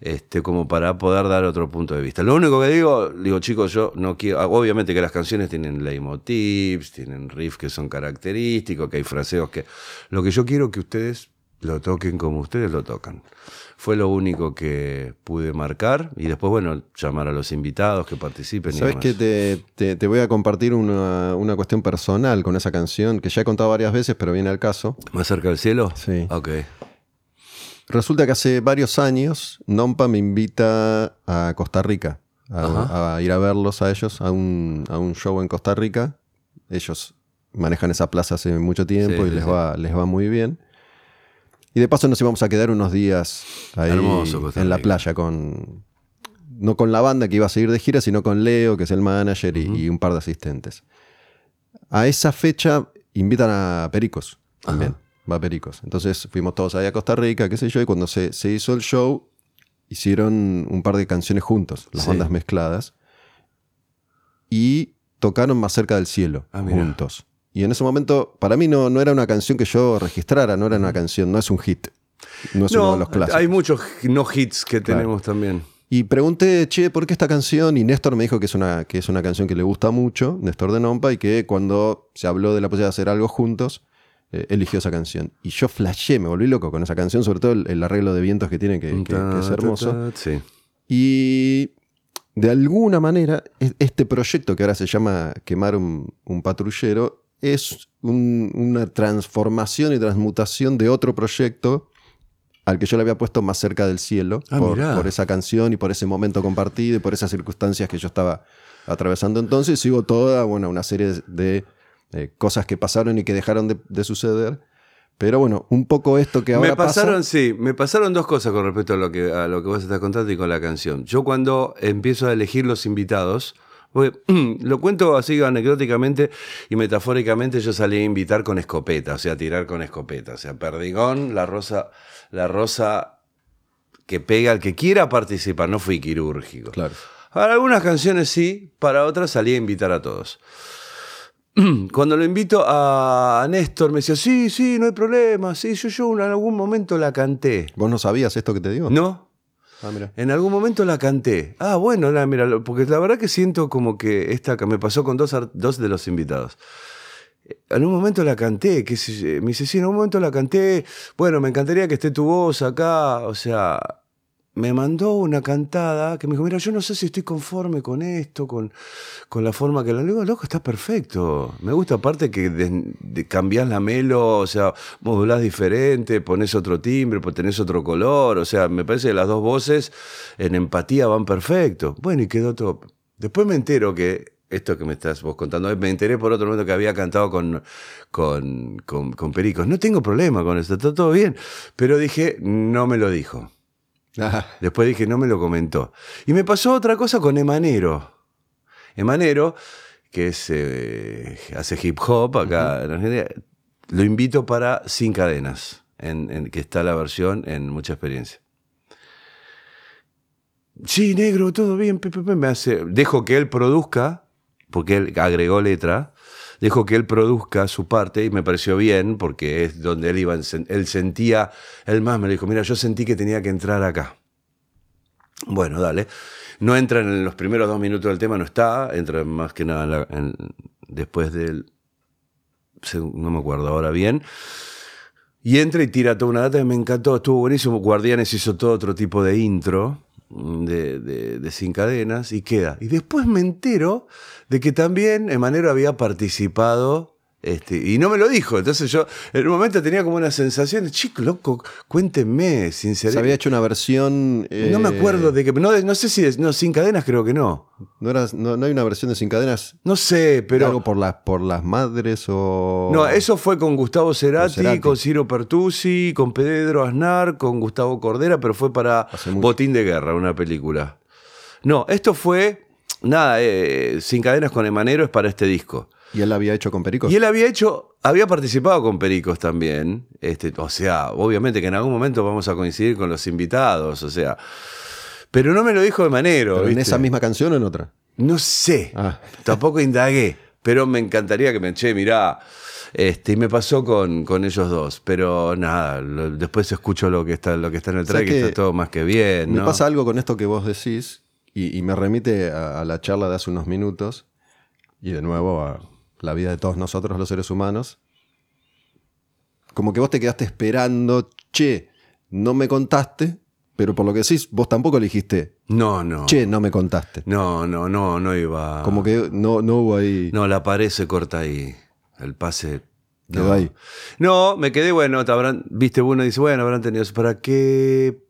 C: este, como para poder dar otro punto de vista. Lo único que digo, digo chicos, yo no quiero, ah, obviamente que las canciones tienen leitmotivs, tienen riffs que son característicos, que hay fraseos que... Lo que yo quiero que ustedes lo toquen como ustedes lo tocan. Fue lo único que pude marcar y después, bueno, llamar a los invitados que participen.
A: ¿Sabes que te, te- te voy a compartir una, una cuestión personal con esa canción que ya he contado varias veces, pero viene al caso?
C: ¿Más cerca del cielo?
A: Sí.
C: Ok.
A: Resulta que hace varios años Nompa me invita a Costa Rica a, a ir a verlos a ellos, a un, a un show en Costa Rica. Ellos manejan esa plaza hace mucho tiempo
C: Sí,
A: y les,
C: sí.
A: va, les va muy bien. Y de paso nos íbamos a quedar unos días ahí
C: Hermoso
A: en la playa con... No con la banda que iba a seguir de gira, sino con Leo, que es el manager, y, y un par de asistentes. A esa fecha invitan a Pericos también. Va Pericos. Entonces fuimos todos ahí a Costa Rica, qué sé yo, y cuando se, se hizo el show, hicieron un par de canciones juntos, las
C: Sí.
A: bandas mezcladas, y tocaron más cerca del cielo
C: Ah,
A: juntos. Y en ese momento, para mí no, no era una canción que yo registrara, no era una canción, no es un hit. No es uno de los clásicos.
C: hay muchos no hits que tenemos también.
A: Y pregunté, che, ¿por qué esta canción? Y Néstor me dijo que es una, que es una canción que le gusta mucho, Néstor de Nompa, y que cuando se habló de la posibilidad de hacer algo juntos, eh, eligió esa canción. Y yo flashé, me volví loco con esa canción, sobre todo el, el arreglo de vientos que tiene, que, que- que es hermoso.
C: Sí.
A: Y de alguna manera, es- este proyecto que ahora se llama Quemar un, un patrullero es un- una transformación y transmutación de otro proyecto al que yo le había puesto más cerca del cielo
C: Ah,
A: por, esa canción y por ese momento compartido y por esas circunstancias que yo estaba atravesando entonces. Sigo toda bueno, una serie de, de, cosas que pasaron y que dejaron de, de suceder. Pero bueno, un poco esto que ahora
C: Me pasaron,
A: pasa.
C: sí, me pasaron dos cosas con respecto a lo que a lo que vos estás contando y con la canción. Yo cuando empiezo a elegir los invitados, porque, lo cuento así anecdóticamente y metafóricamente, yo salí a invitar con escopeta, o sea, tirar con escopeta, o sea, Perdigón, la rosa, la rosa que pega al que quiera participar, no fui quirúrgico.
A: Claro.
C: Para algunas canciones sí, para otras salí a invitar a todos. Cuando lo invito a Néstor, me decía, sí, sí, no hay problema, sí, yo, yo en algún momento la canté.
A: ¿Vos no sabías esto que te digo?
C: ¿No?
A: Ah.
C: En algún momento la canté. Ah, bueno, la, mira, porque la verdad que siento como que esta que me pasó con dos, dos de los invitados. En un momento la canté, que me dice, sí, en un momento la canté, bueno, me encantaría que esté tu voz acá, o sea, me mandó una cantada que me dijo, mira, yo no sé si estoy conforme con esto, con, con la forma que la digo, loco, está perfecto. Me gusta aparte que de, cambiás la melo, o sea, modulás diferente, pones otro timbre, pues tenés otro color, o sea, me parece que las dos voces en empatía van perfecto. Bueno, y quedó todo. Después me entero que esto que me estás vos contando, me enteré por otro momento que había cantado con, con, con, con Pericos. No tengo problema con esto, está todo bien. Pero dije, no me lo dijo.
A: Ah,
C: Después dije, no me lo comentó. Y me pasó otra cosa con Emanero. Emanero, que es, eh, hace hip hop acá en Argentina, lo invito para Sin Cadenas, en, en- que está la versión en Mucha Experiencia. Sí, negro, todo bien. me hace, dejo que él produzca, porque él agregó letra. Dejo que él produzca su parte y me pareció bien porque es donde él iba. Él sentía, él más me dijo, mira, yo sentí que tenía que entrar acá. Bueno, dale. No entra en los primeros dos minutos del tema, no está. Entra más que nada después del. No me acuerdo ahora bien. Y entra y tira toda una data que me encantó. Estuvo buenísimo. Guardianes hizo todo otro tipo de intro de, de- de Sin Cadenas y queda. Y después me entero de que también Emanero había participado. Este, y no me lo dijo. Entonces yo en un momento tenía como una sensación, chico, loco, cuéntenme,
A: se
C: sinceramente.
A: había hecho una versión.
C: No me
A: eh,
C: acuerdo de que. No, de- no sé si. de- no, sin cadenas creo que no.
A: No, era- no, no hay una versión de Sin Cadenas.
C: No sé, pero.
A: algo por las, por las madres o.
C: No, eso fue con Gustavo Cerati,
A: Con Cerati.
C: con Ciro Pertusi, con Pedro Aznar, con Gustavo Cordera, pero fue para. Botín de Guerra, una película. No, esto fue. Nada, eh, Sin Cadenas con Emanero es para este disco.
A: Y él la había hecho con Pericos.
C: Y él había hecho, había participado con Pericos también. Este, o sea, obviamente que en algún momento vamos a coincidir con los invitados, o sea. Pero no me lo dijo de Manero.
A: ¿Pero en esa misma canción o en otra?
C: No sé.
A: Ah.
C: Tampoco indagué. Pero me encantaría que me, che, mirá. Este, y me pasó con, con ellos dos. Pero nada, lo- después escucho lo que está, lo que está en el
A: ¿Sabes
C: track y está todo más que bien.
A: Me
C: ¿no?
A: pasa algo con esto que vos decís y, y me remite a, a la charla de hace unos minutos y de nuevo a la vida de todos nosotros los seres humanos. Como que vos te quedaste esperando, che, no me contaste, pero por lo que decís, vos tampoco le dijiste,
C: No, no.
A: che, no me contaste.
C: No, no, no, no iba.
A: Como que no, no hubo ahí.
C: No, la pared se corta ahí. El pase. No.
A: ahí.
C: No, me quedé, bueno, te habrán, viste, uno dice, bueno, habrán tenido. ¿Para qué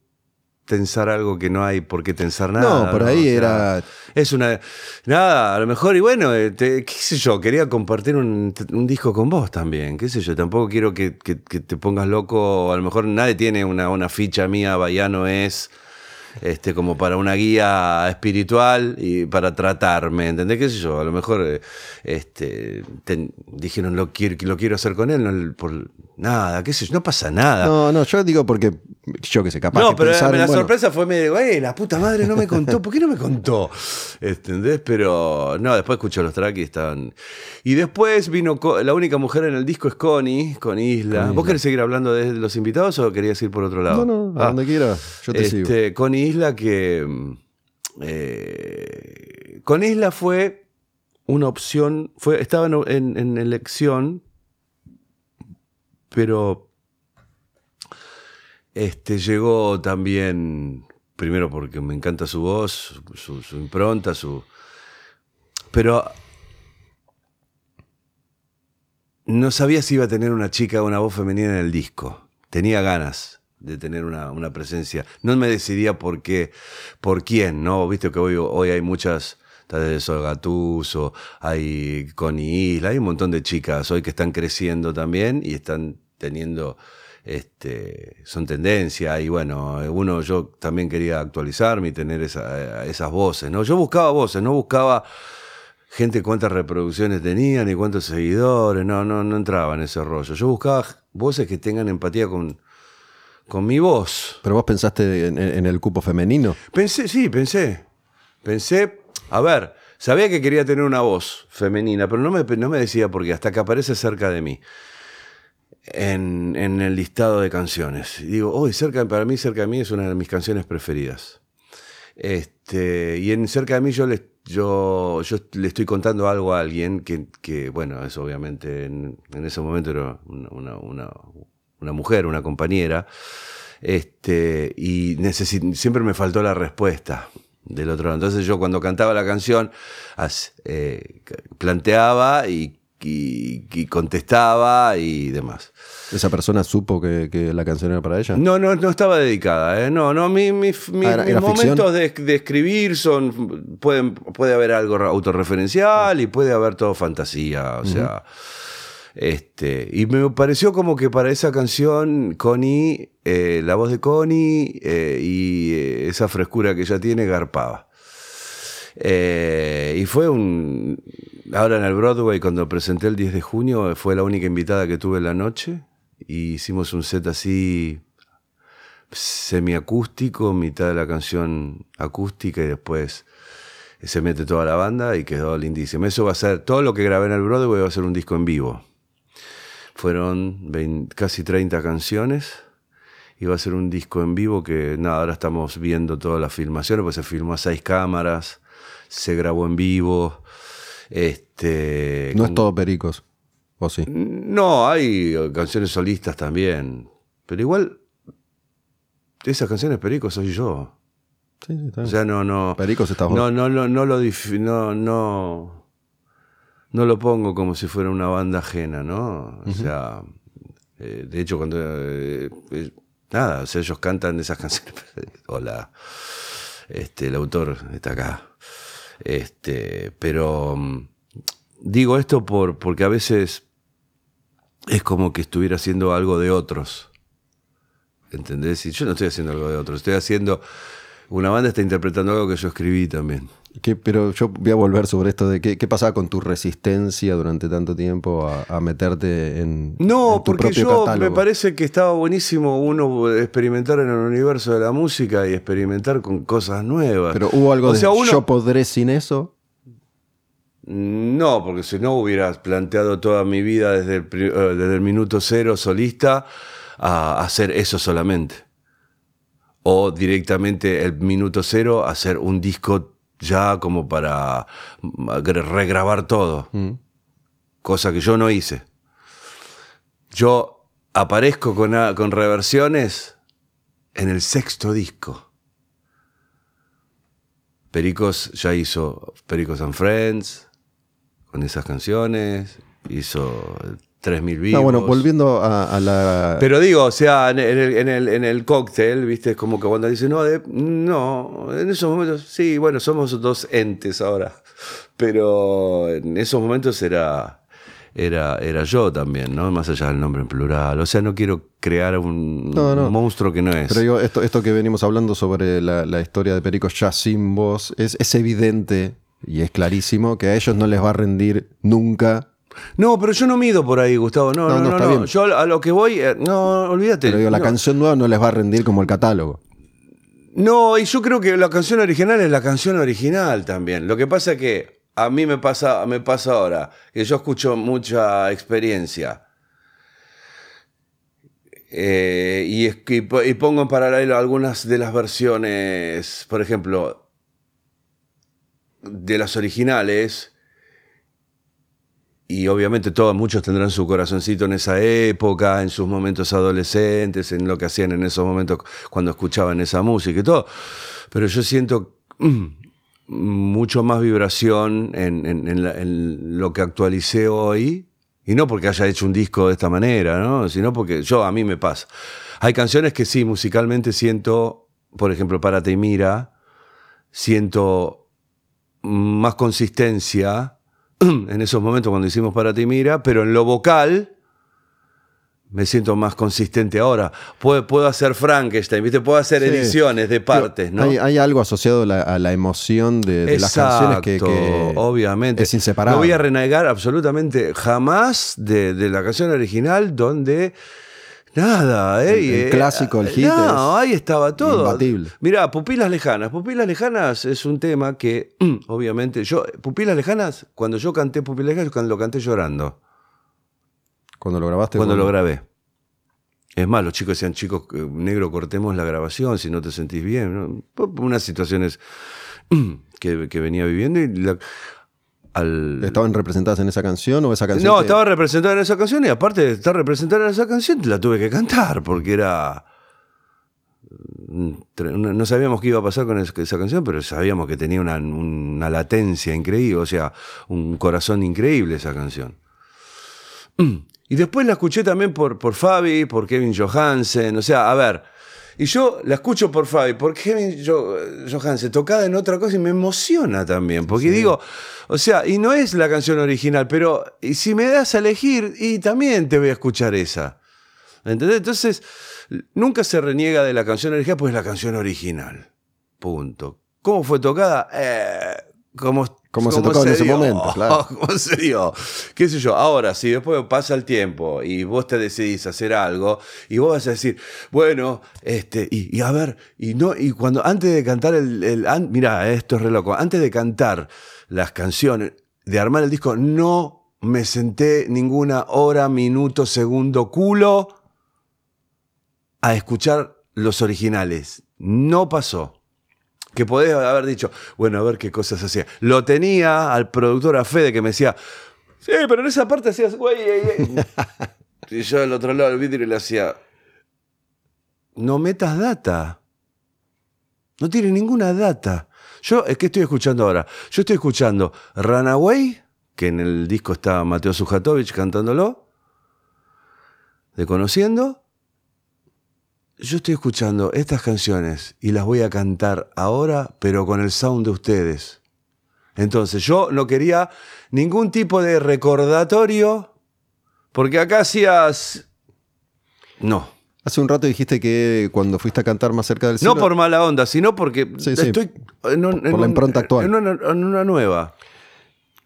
C: tensar algo que no hay por qué tensar nada?
A: No, por ahí era-
C: Es una. Nada, a lo mejor, y bueno, eh, te- qué sé yo, quería compartir un, un disco con vos también, qué sé yo, tampoco quiero que, que- que te pongas loco, a lo mejor nadie tiene una, una ficha mía, Bayano es. Este, como para una guía espiritual y para tratarme, ¿entendés? ¿Qué sé yo? A lo mejor eh, este, te- dijeron lo quiero, lo quiero hacer con él, no, por nada, qué sé yo, no pasa nada.
A: No, no, yo digo porque yo que sé, capaz
C: No,
A: que
C: pero la,
A: pensaron,
C: la
A: bueno,
C: sorpresa fue medio, ¡eh, la puta madre no me contó! ¿Por qué no me contó? ¿Entendés? Pero no, después escucho los tracks y estaban. Y después vino la única mujer en el disco es Connie, con Isla.
A: Con
C: ¿Vos
A: Isla.
C: querés seguir hablando de los invitados o querías ir por otro lado?
A: No, no, a
C: Ah.
A: donde quiera, yo te sigo.
C: Este, Con Isla que. eh, con Isla fue una opción. Fue, estaba en, en- en elección, pero. Este, llegó también. Primero porque me encanta su voz, su, impronta, su. Pero. No sabía si iba a tener una chica o una voz femenina en el disco. Tenía ganas de tener una, una presencia. No me decidía por qué, por quién, ¿no? Viste que hoy, hoy hay muchas, desde Sol Gatuso, hay Connie Isla, hay un montón de chicas hoy que están creciendo también y están teniendo, este, son tendencia y bueno, uno, yo también quería actualizarme y tener esa- esas voces, ¿no? Yo buscaba voces, no buscaba gente cuántas reproducciones tenían y cuántos seguidores, no, no, no entraba en ese rollo. Yo buscaba voces que tengan empatía con, con mi voz.
A: Pero vos pensaste en, en el cupo femenino.
C: Pensé, sí, pensé. Pensé, a ver, sabía que quería tener una voz femenina, pero no me, no me decía por qué, hasta que aparece cerca de mí. En, en el listado de canciones. Digo, hoy cerca, para mí, cerca de mí es una de mis canciones preferidas. Este, y en cerca de mí yo le, yo, yo le estoy contando algo a alguien que, que bueno, es obviamente en, ese momento era una, una, una, mujer, una compañera. Este, y siempre me faltó la respuesta del otro lado. Entonces yo cuando cantaba la canción eh, planteaba y, y- y contestaba y demás.
A: ¿Esa persona supo que, que la canción era para ella?
C: No, no, no estaba dedicada. ¿eh? No, no, mi, mi- mi-
A: Ah, era-
C: mis
A: era
C: momentos de, de escribir son. Pueden, puede haber algo autorreferencial y puede haber todo fantasía. O sea. Este, y me pareció como que para esa canción, Connie, eh, la voz de Connie eh, y eh, esa frescura que ella tiene, garpaba. Eh, y fue un. Ahora en el Broadway, cuando presenté el 10 de junio, fue la única invitada que tuve en la noche. Y hicimos un set así semiacústico, mitad de la canción acústica y después se mete toda la banda y quedó lindísimo. Eso va a ser, todo lo que grabé en el Broadway va a ser un disco en vivo. Fueron 20 casi 30 canciones y va a ser un disco en vivo que nada, ahora estamos viendo todas las filmaciones, pues se filmó a seis cámaras, se grabó en vivo. Este,
A: No
C: con-
A: es todo pericos. ¿O sí?
C: no, hay canciones solistas también. Pero igual, esas canciones Perico soy yo.
A: Sí, sí, está
C: O sea, no, no.
A: Pericos estás vos.
C: No, no, no, no lo no, no lo pongo como si fuera una banda ajena, ¿no? O sea, eh, de hecho, cuando eh, eh, nada, o sea, ellos cantan esas canciones. Hola, este, el autor está acá. Este, pero mm, digo esto por, porque a veces es como que estuviera haciendo algo de otros. ¿Entendés? Y yo no estoy haciendo algo de otros, estoy haciendo. Una banda está interpretando algo que yo escribí también.
A: ¿Qué- pero yo voy a volver sobre esto de qué, qué pasaba con tu resistencia durante tanto tiempo a, a meterte en,
C: No,
A: en tu
C: porque
A: propio
C: yo
A: catálogo.
C: me parece que estaba buenísimo uno experimentar en el universo de la música y experimentar con cosas nuevas.
A: Pero hubo algo
C: O
A: de
C: sea, uno-
A: yo podré sin eso.
C: No, porque si no hubieras planteado toda mi vida desde el, eh, desde el minuto cero solista a hacer eso solamente. O directamente el minuto cero hacer un disco ya como para mm, regrabar todo. Cosa que yo no hice. Yo aparezco con, con reversiones en el sexto disco. Pericos ya hizo Pericos and Friends con esas canciones, hizo 3000 vivos.
A: No, bueno, volviendo a, a la.
C: Pero digo, o sea, en el, en el, en el cóctel, ¿viste? Es como que cuando dice, no, de- no, en esos momentos, sí, bueno, somos dos entes ahora. Pero en esos momentos era, era, era yo también, ¿no? Más allá del nombre en plural. O sea, no quiero crear un,
A: No, no.
C: un monstruo que no es.
A: Pero digo, esto, esto que venimos hablando sobre la, la historia de Pericos ya sin voz, es, es evidente y es clarísimo que a ellos no les va a rendir nunca.
C: No, pero yo no mido por ahí, Gustavo. No,
A: No,
C: no,
A: está
C: no.
A: bien.
C: Yo a lo que voy, eh, no, olvídate.
A: Pero digo, la
C: no.
A: canción nueva no les va a rendir como el catálogo.
C: No, y yo creo que la canción original es la canción original también. Lo que pasa es que a mí me pasa, me pasa ahora, que yo escucho mucha experiencia. Eh, y, es que- y pongo en paralelo algunas de las versiones, por ejemplo, de las originales. Y obviamente todos, muchos tendrán su corazoncito en esa época, en sus momentos adolescentes, en lo que hacían en esos momentos cuando escuchaban esa música y todo. Pero yo siento mm, mucho más vibración en, en- en la- en lo que actualicé hoy. Y no porque haya hecho un disco de esta manera, ¿no? Sino porque yo, a mí me pasa. Hay canciones que sí, musicalmente siento, por ejemplo, Párate y Mira, siento más consistencia en esos momentos cuando hicimos Para ti mira, pero en lo vocal me siento más consistente ahora. Puedo, puedo hacer Frankenstein, ¿viste? Puedo hacer
A: Sí.
C: ediciones de partes, ¿no?
A: Hay, hay algo asociado a la, a la emoción de, de las canciones que,
C: obviamente.
A: es inseparable.
C: No voy a renegar absolutamente jamás de, de la canción original donde nada, ¿eh?
A: El- el
C: Eh,
A: clásico, el hit
C: No, ahí estaba todo.
A: imbatible.
C: Mirá, Pupilas Lejanas. Pupilas Lejanas es un tema que, obviamente, yo, Pupilas Lejanas, cuando yo canté Pupilas Lejanas, cuando lo canté llorando
A: Cuando lo grabaste.
C: cuando
A: ¿cómo?
C: lo grabé. Es más, los chicos decían, chicos, eh, negro, cortemos la grabación si no te sentís bien. ¿no? Por Unas situaciones que, que venía viviendo y la- al,
A: ¿Estaban representadas en esa canción o esa canción?
C: no,
A: te-
C: estaba representada en esa canción y aparte de estar representada en esa canción, la tuve que cantar porque era. mm, No sabíamos qué iba a pasar con es- esa canción, pero sabíamos que tenía una, una latencia increíble, o sea, un corazón increíble esa canción. Y después la escuché también por, por Fabi, por Kevin Johansen, o sea, a ver. Y yo la escucho por Fabi, por Kevin Jo- Johansen, tocada en otra cosa y me emociona también, porque digo, o sea, y no es la canción original, pero y si me das a elegir, y también te voy a escuchar esa. ¿Entendés? Entonces, nunca se reniega de la canción original, pues es la canción original. Punto. ¿Cómo fue tocada? Eh, como,
A: Como se tocó en ese momento, claro.
C: ¿Cómo se dio? ¿Qué sé yo? Ahora, si después pasa el tiempo y vos te decidís hacer algo y vos vas a decir, bueno, este, y, y a ver, y no, y cuando antes de cantar el, el an- mirá, esto es re loco, antes de cantar las canciones, de armar el disco, no me senté ninguna hora, minuto, segundo, culo a escuchar los originales. No pasó. Que podés haber dicho, bueno, a ver qué cosas hacía. Lo tenía al productor, a Fede, que me decía, sí, pero en esa parte hacías, güey, güey, güey". Y yo del otro lado del vidrio le hacía, no metas data. No tiene ninguna data. Yo, que estoy escuchando ahora. Yo estoy escuchando Runaway, que en el disco está Mateo Sujatovich cantándolo, de Conociendo. Yo estoy escuchando estas canciones y las voy a cantar ahora, pero con el sound de ustedes. Entonces, yo no quería ningún tipo de recordatorio, porque acá hacías... No.
A: Hace un rato dijiste que cuando fuiste a cantar más cerca del cielo.
C: No por mala onda, sino porque
A: Sí, sí.
C: estoy en, un- en
A: Por la
C: un-
A: impronta actual.
C: En una, en una nueva.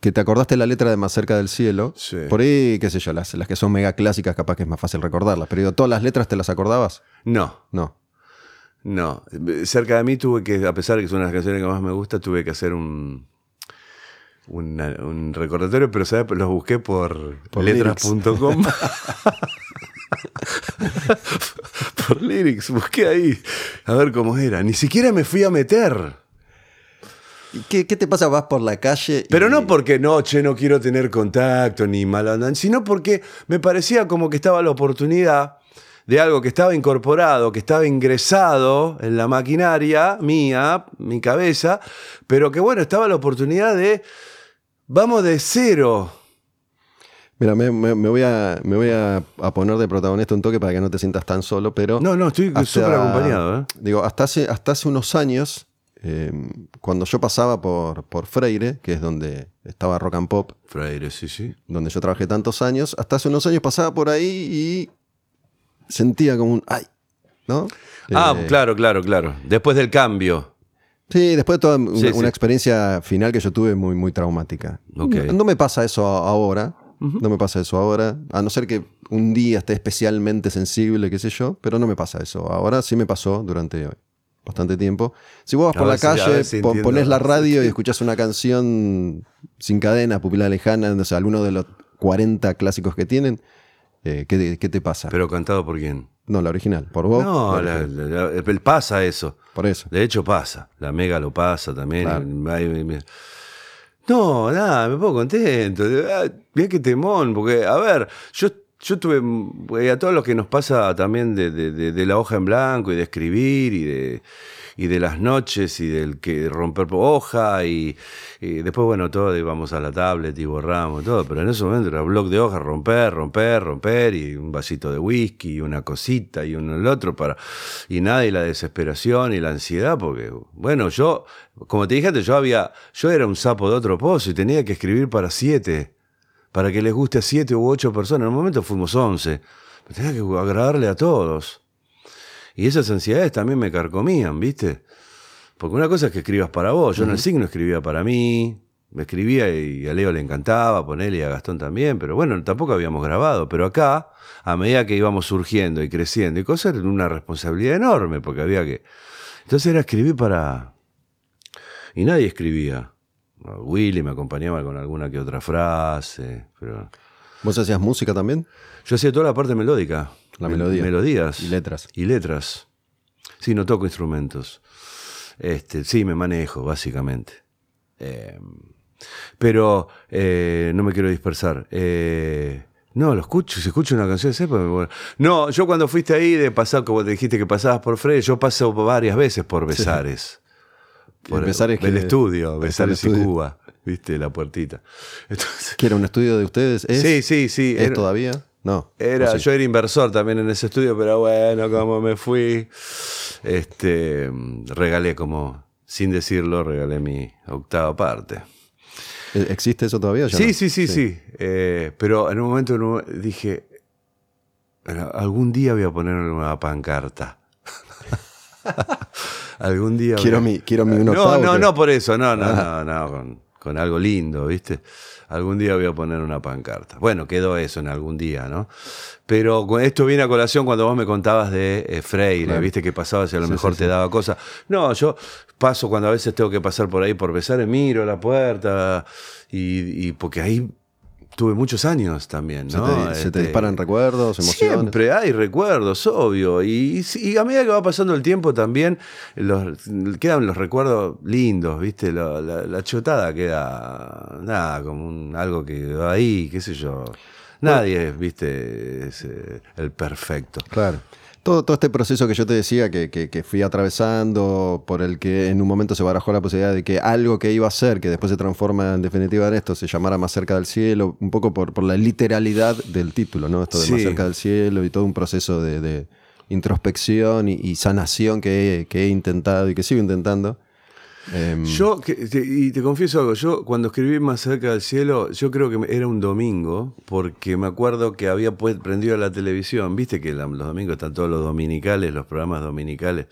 A: Que te acordaste la letra de Más cerca del cielo.
C: Sí.
A: Por ahí, qué sé yo, las, las que son mega clásicas, capaz que es más fácil recordarlas. Pero digo, ¿todas las letras te las acordabas?
C: No,
A: No.
C: no. Cerca de mí tuve que, a pesar de que es una de las canciones que más me gusta, tuve que hacer un, una- un recordatorio, pero ¿sabes? los busqué por,
A: Por
C: letras.com. por lyrics, busqué ahí. A ver cómo era. Ni siquiera me fui a meter.
A: ¿Y qué, qué te pasa? Vas por la calle. y-
C: Pero no porque no, che, no quiero tener contacto ni mal andan, sino porque me parecía como que estaba la oportunidad de algo que estaba incorporado, que estaba ingresado en la maquinaria mía, mi cabeza, pero que bueno, estaba la oportunidad de, vamos de cero.
A: Mira, me, me- me voy, a, me voy a, a poner de protagonista un toque para que no te sientas tan solo, pero.
C: No, no, estoy súper acompañado. ¿eh?
A: Digo, hasta hace, hasta hace unos años, eh, cuando yo pasaba por, por Freire, que es donde estaba Rock and Pop,
C: Freire, sí, sí.
A: donde yo trabajé tantos años, hasta hace unos años pasaba por ahí y sentía como un ¡ay! ¿No?
C: Ah,
A: Eh,
C: claro, claro, claro. Después del cambio.
A: Sí, después de toda una,
C: Sí, sí.
A: una experiencia final que yo tuve muy, muy traumática.
C: Ok.
A: No, no me pasa eso ahora. No me pasa eso ahora. A no ser que un día esté especialmente sensible, qué sé yo, pero no me pasa eso. Ahora sí me pasó durante bastante tiempo. Si vos vas
C: A
A: por la
C: si-
A: calle,
C: ver si
A: po-
C: entiendo.
A: pones la radio y escuchás una canción sin cadena, pupila lejana, no sé, alguno de los 40 clásicos que tienen, eh, ¿qué, qué te pasa?
C: Pero cantado por quién?
A: no, la original. ¿Por vos?
C: No,
A: La
C: la- pasa eso.
A: Por eso.
C: De hecho pasa, la Mega lo pasa también.
A: Claro.
C: No, nada, me pongo contento. Ah, Mirá qué temón, porque, a ver, yo, yo tuve, eh, a todos los que nos pasa también de, de- de- de la hoja en blanco y de escribir y de, y de las noches y del que romper hoja y, después, bueno, todo íbamos a la tablet y borramos todo, pero en ese momento era blog de hoja, romper, romper, romper y un vasito de whisky y una cosita y uno el otro para y nada y la desesperación y la ansiedad porque bueno yo como te dije yo había yo era un sapo de otro pozo y tenía que escribir para siete para que les guste a siete u ocho personas en un momento fuimos once pero tenía que agradarle a todos y esas ansiedades también me carcomían viste porque una cosa es que escribas para vos yo en el signo escribía para mí me escribía y a Leo le encantaba, ponerle y a Gastón también, pero bueno, tampoco habíamos grabado. Pero acá, a medida que íbamos surgiendo y creciendo y cosas, era una responsabilidad enorme, porque había que. Entonces era escribir para. Y nadie escribía. Willy me acompañaba con alguna que otra frase, pero.
A: ¿Vos hacías música también?
C: Yo hacía toda la parte melódica.
A: La
C: Me-
A: melodía.
C: Melodías.
A: Y letras.
C: Y letras. Sí, no toco instrumentos. Este, sí, me manejo, básicamente. Eh, pero eh, no me quiero dispersar. Eh, no, lo escucho, si escucho una canción, sepa, me muero. No, yo cuando fuiste ahí de pasar, como te dijiste que pasabas por Fred, yo paso varias veces por Besares. Por
A: Besares
C: el
A: que-
C: estudio, y
A: estudio.
C: Cuba, viste, la puertita. Entonces,
A: ¿Que era un estudio de ustedes? ¿Es,
C: sí, sí, sí.
A: ¿Es
C: era-
A: todavía? No.
C: era. Yo era inversor también en ese estudio, pero bueno, como me fui, este, regalé como, sin decirlo, regalé mi octava parte.
A: ¿E- ¿Existe eso todavía? ya
C: Sí,
A: no?
C: sí, sí, sí. Eh, pero en un momento dije, "Bueno, algún día voy a poner una pancarta. algún día.
A: Quiero mi- quiero mi un
C: No, no, no por eso, no, no, no, no, con, con algo lindo, ¿viste? Algún día voy a poner una pancarta. Bueno, quedó eso en algún día, ¿no? Pero esto viene a colación cuando vos me contabas de eh, Freire,
A: Claro.
C: ¿viste? Que pasabas y a lo
A: Sí,
C: mejor
A: sí,
C: te
A: sí.
C: daba cosas. No, yo paso cuando a veces tengo que pasar por ahí por besar, miro la puerta y, y porque ahí tuve muchos años también,
A: ¿Se,
C: ¿no?
A: te, se te
C: Este,
A: disparan recuerdos, emociones?
C: Siempre hay recuerdos, obvio. Y, y a medida que va pasando el tiempo también los, quedan los recuerdos lindos, ¿viste? La, la- la chotada queda, nada, como un- algo que ahí, qué sé yo. Nadie, ¿viste? Es eh, el perfecto.
A: Claro. Todo, todo este proceso que yo te decía que, que- que fui atravesando, por el que en un momento se barajó la posibilidad de que algo que iba a ser, que después se transforma en definitiva en esto, se llamara Más cerca del cielo, un poco por, por la literalidad del título, ¿no? Esto de Más cerca del cielo y todo un proceso de, de introspección y, y sanación que he, que he intentado y que sigo intentando. Em,
C: Yo, que- te- y te confieso algo, yo cuando escribí Más cerca del cielo, yo creo que era un domingo, porque me acuerdo que había prendido la televisión, viste que los domingos están todos los dominicales, los programas dominicales,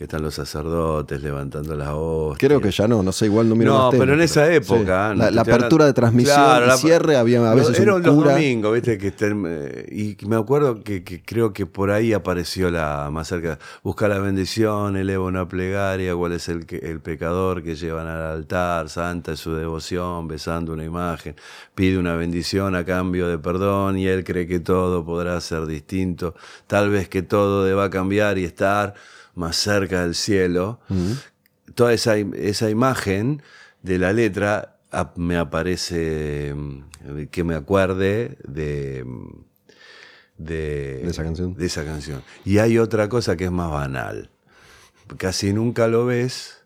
C: que están los sacerdotes levantando las hostias.
A: Creo que ya no, no sé, igual no miro
C: No, pero en esa época.
A: La,
C: no
A: apertura de transmisión
C: Claro, la-
A: cierre había a veces
C: Era
A: un
C: los
A: cura.
C: domingos, viste, que estén, eh, y me acuerdo que, que creo que por ahí apareció la más cerca. Busca la bendición, eleva una plegaria, cuál es el, el pecador que llevan al altar, santa es su devoción, besando una imagen, pide una bendición a cambio de perdón y él cree que todo podrá ser distinto, tal vez que todo deba cambiar y estar más cerca del cielo toda esa, esa imagen de la letra me aparece que me acuerde de, de,
A: De esa canción.
C: de esa canción. Y hay otra cosa que es más banal. Casi nunca lo ves.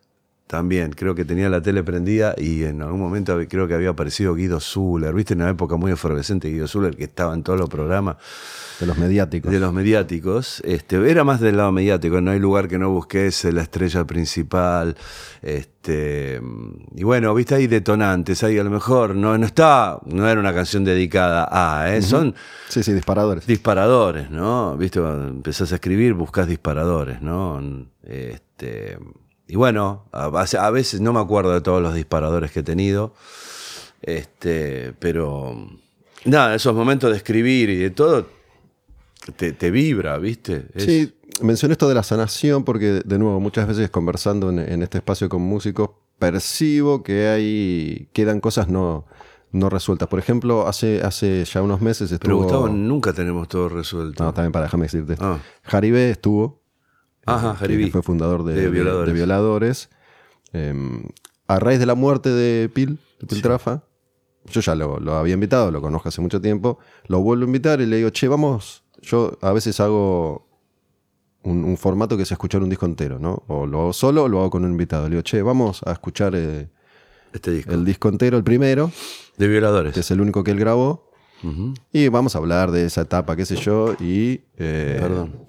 C: También, creo que tenía la tele prendida y en algún momento creo que había aparecido Guido Zuller. ¿Viste? En una época muy efervescente Guido Zuller que estaba en todos los programas
A: De los mediáticos.
C: de los mediáticos. Este, era más del lado mediático, no hay lugar que no busques la estrella principal. Este, y bueno, viste, hay detonantes, ahí a lo mejor no, no está, no era una canción dedicada a, ¿eh? son
A: Sí, sí, disparadores.
C: disparadores, ¿no? Viste, cuando empezás a escribir, buscas disparadores, ¿no? Este, y bueno, a, a veces no me acuerdo de todos los disparadores que he tenido. Este, pero nada, esos momentos de escribir y de todo te, te vibra, ¿viste? Es-
A: Sí, mencioné esto de la sanación porque, de nuevo, muchas veces conversando en, en este espacio con músicos, percibo que hay, quedan cosas no, no resueltas. Por ejemplo, hace, hace ya unos meses estuvo...
C: Pero Gustavo, nunca tenemos todo resuelto.
A: No, también para, déjame decirte.
C: Ah.
A: Jaribé estuvo,
C: Ajá,
A: fue fundador de,
C: Violadores.
A: de Violadores. Eh, a raíz de la muerte de Pil, de Piltrafa, yo ya lo, lo había invitado, lo conozco hace mucho tiempo, lo vuelvo a invitar y le digo, che, vamos, yo a veces hago un, un formato que es escuchar un disco entero, ¿no? O lo hago solo o lo hago con un invitado. Le digo, che, vamos a escuchar eh,
C: Este disco.
A: el disco entero, el primero,
C: de violadores.
A: que es el único que él grabó. Y vamos a hablar de esa etapa, qué sé yo, y eh,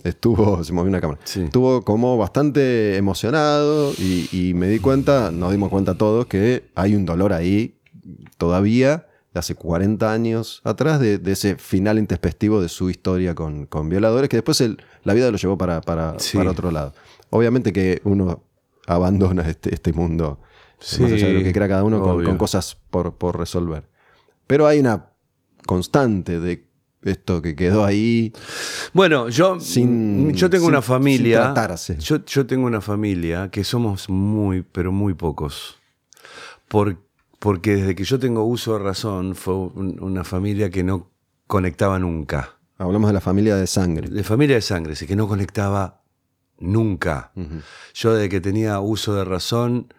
A: estuvo, se movió una cámara,
C: Sí.
A: estuvo como bastante emocionado y, y me di cuenta, nos dimos cuenta todos que hay un dolor ahí todavía, de hace 40 años atrás, de, de ese final intempestivo de su historia con, con violadores, que después la vida lo llevó para, para,
C: Sí.
A: para otro lado. Obviamente que uno abandona este, este mundo,
C: Sí,
A: más allá de lo que crea cada uno, con, con cosas por, por resolver. Pero hay una constante de esto que quedó ahí.
C: Bueno, yo,
A: Sin-
C: yo tengo
A: sin-
C: una familia.
A: sin tratarse.
C: Yo, yo tengo una familia que somos muy, pero muy pocos. Por- porque desde que yo tengo uso de razón, fue un- una familia que no conectaba nunca.
A: Hablamos de la familia de sangre.
C: De familia de sangre, sí, que no conectaba nunca. Yo desde que tenía uso de razón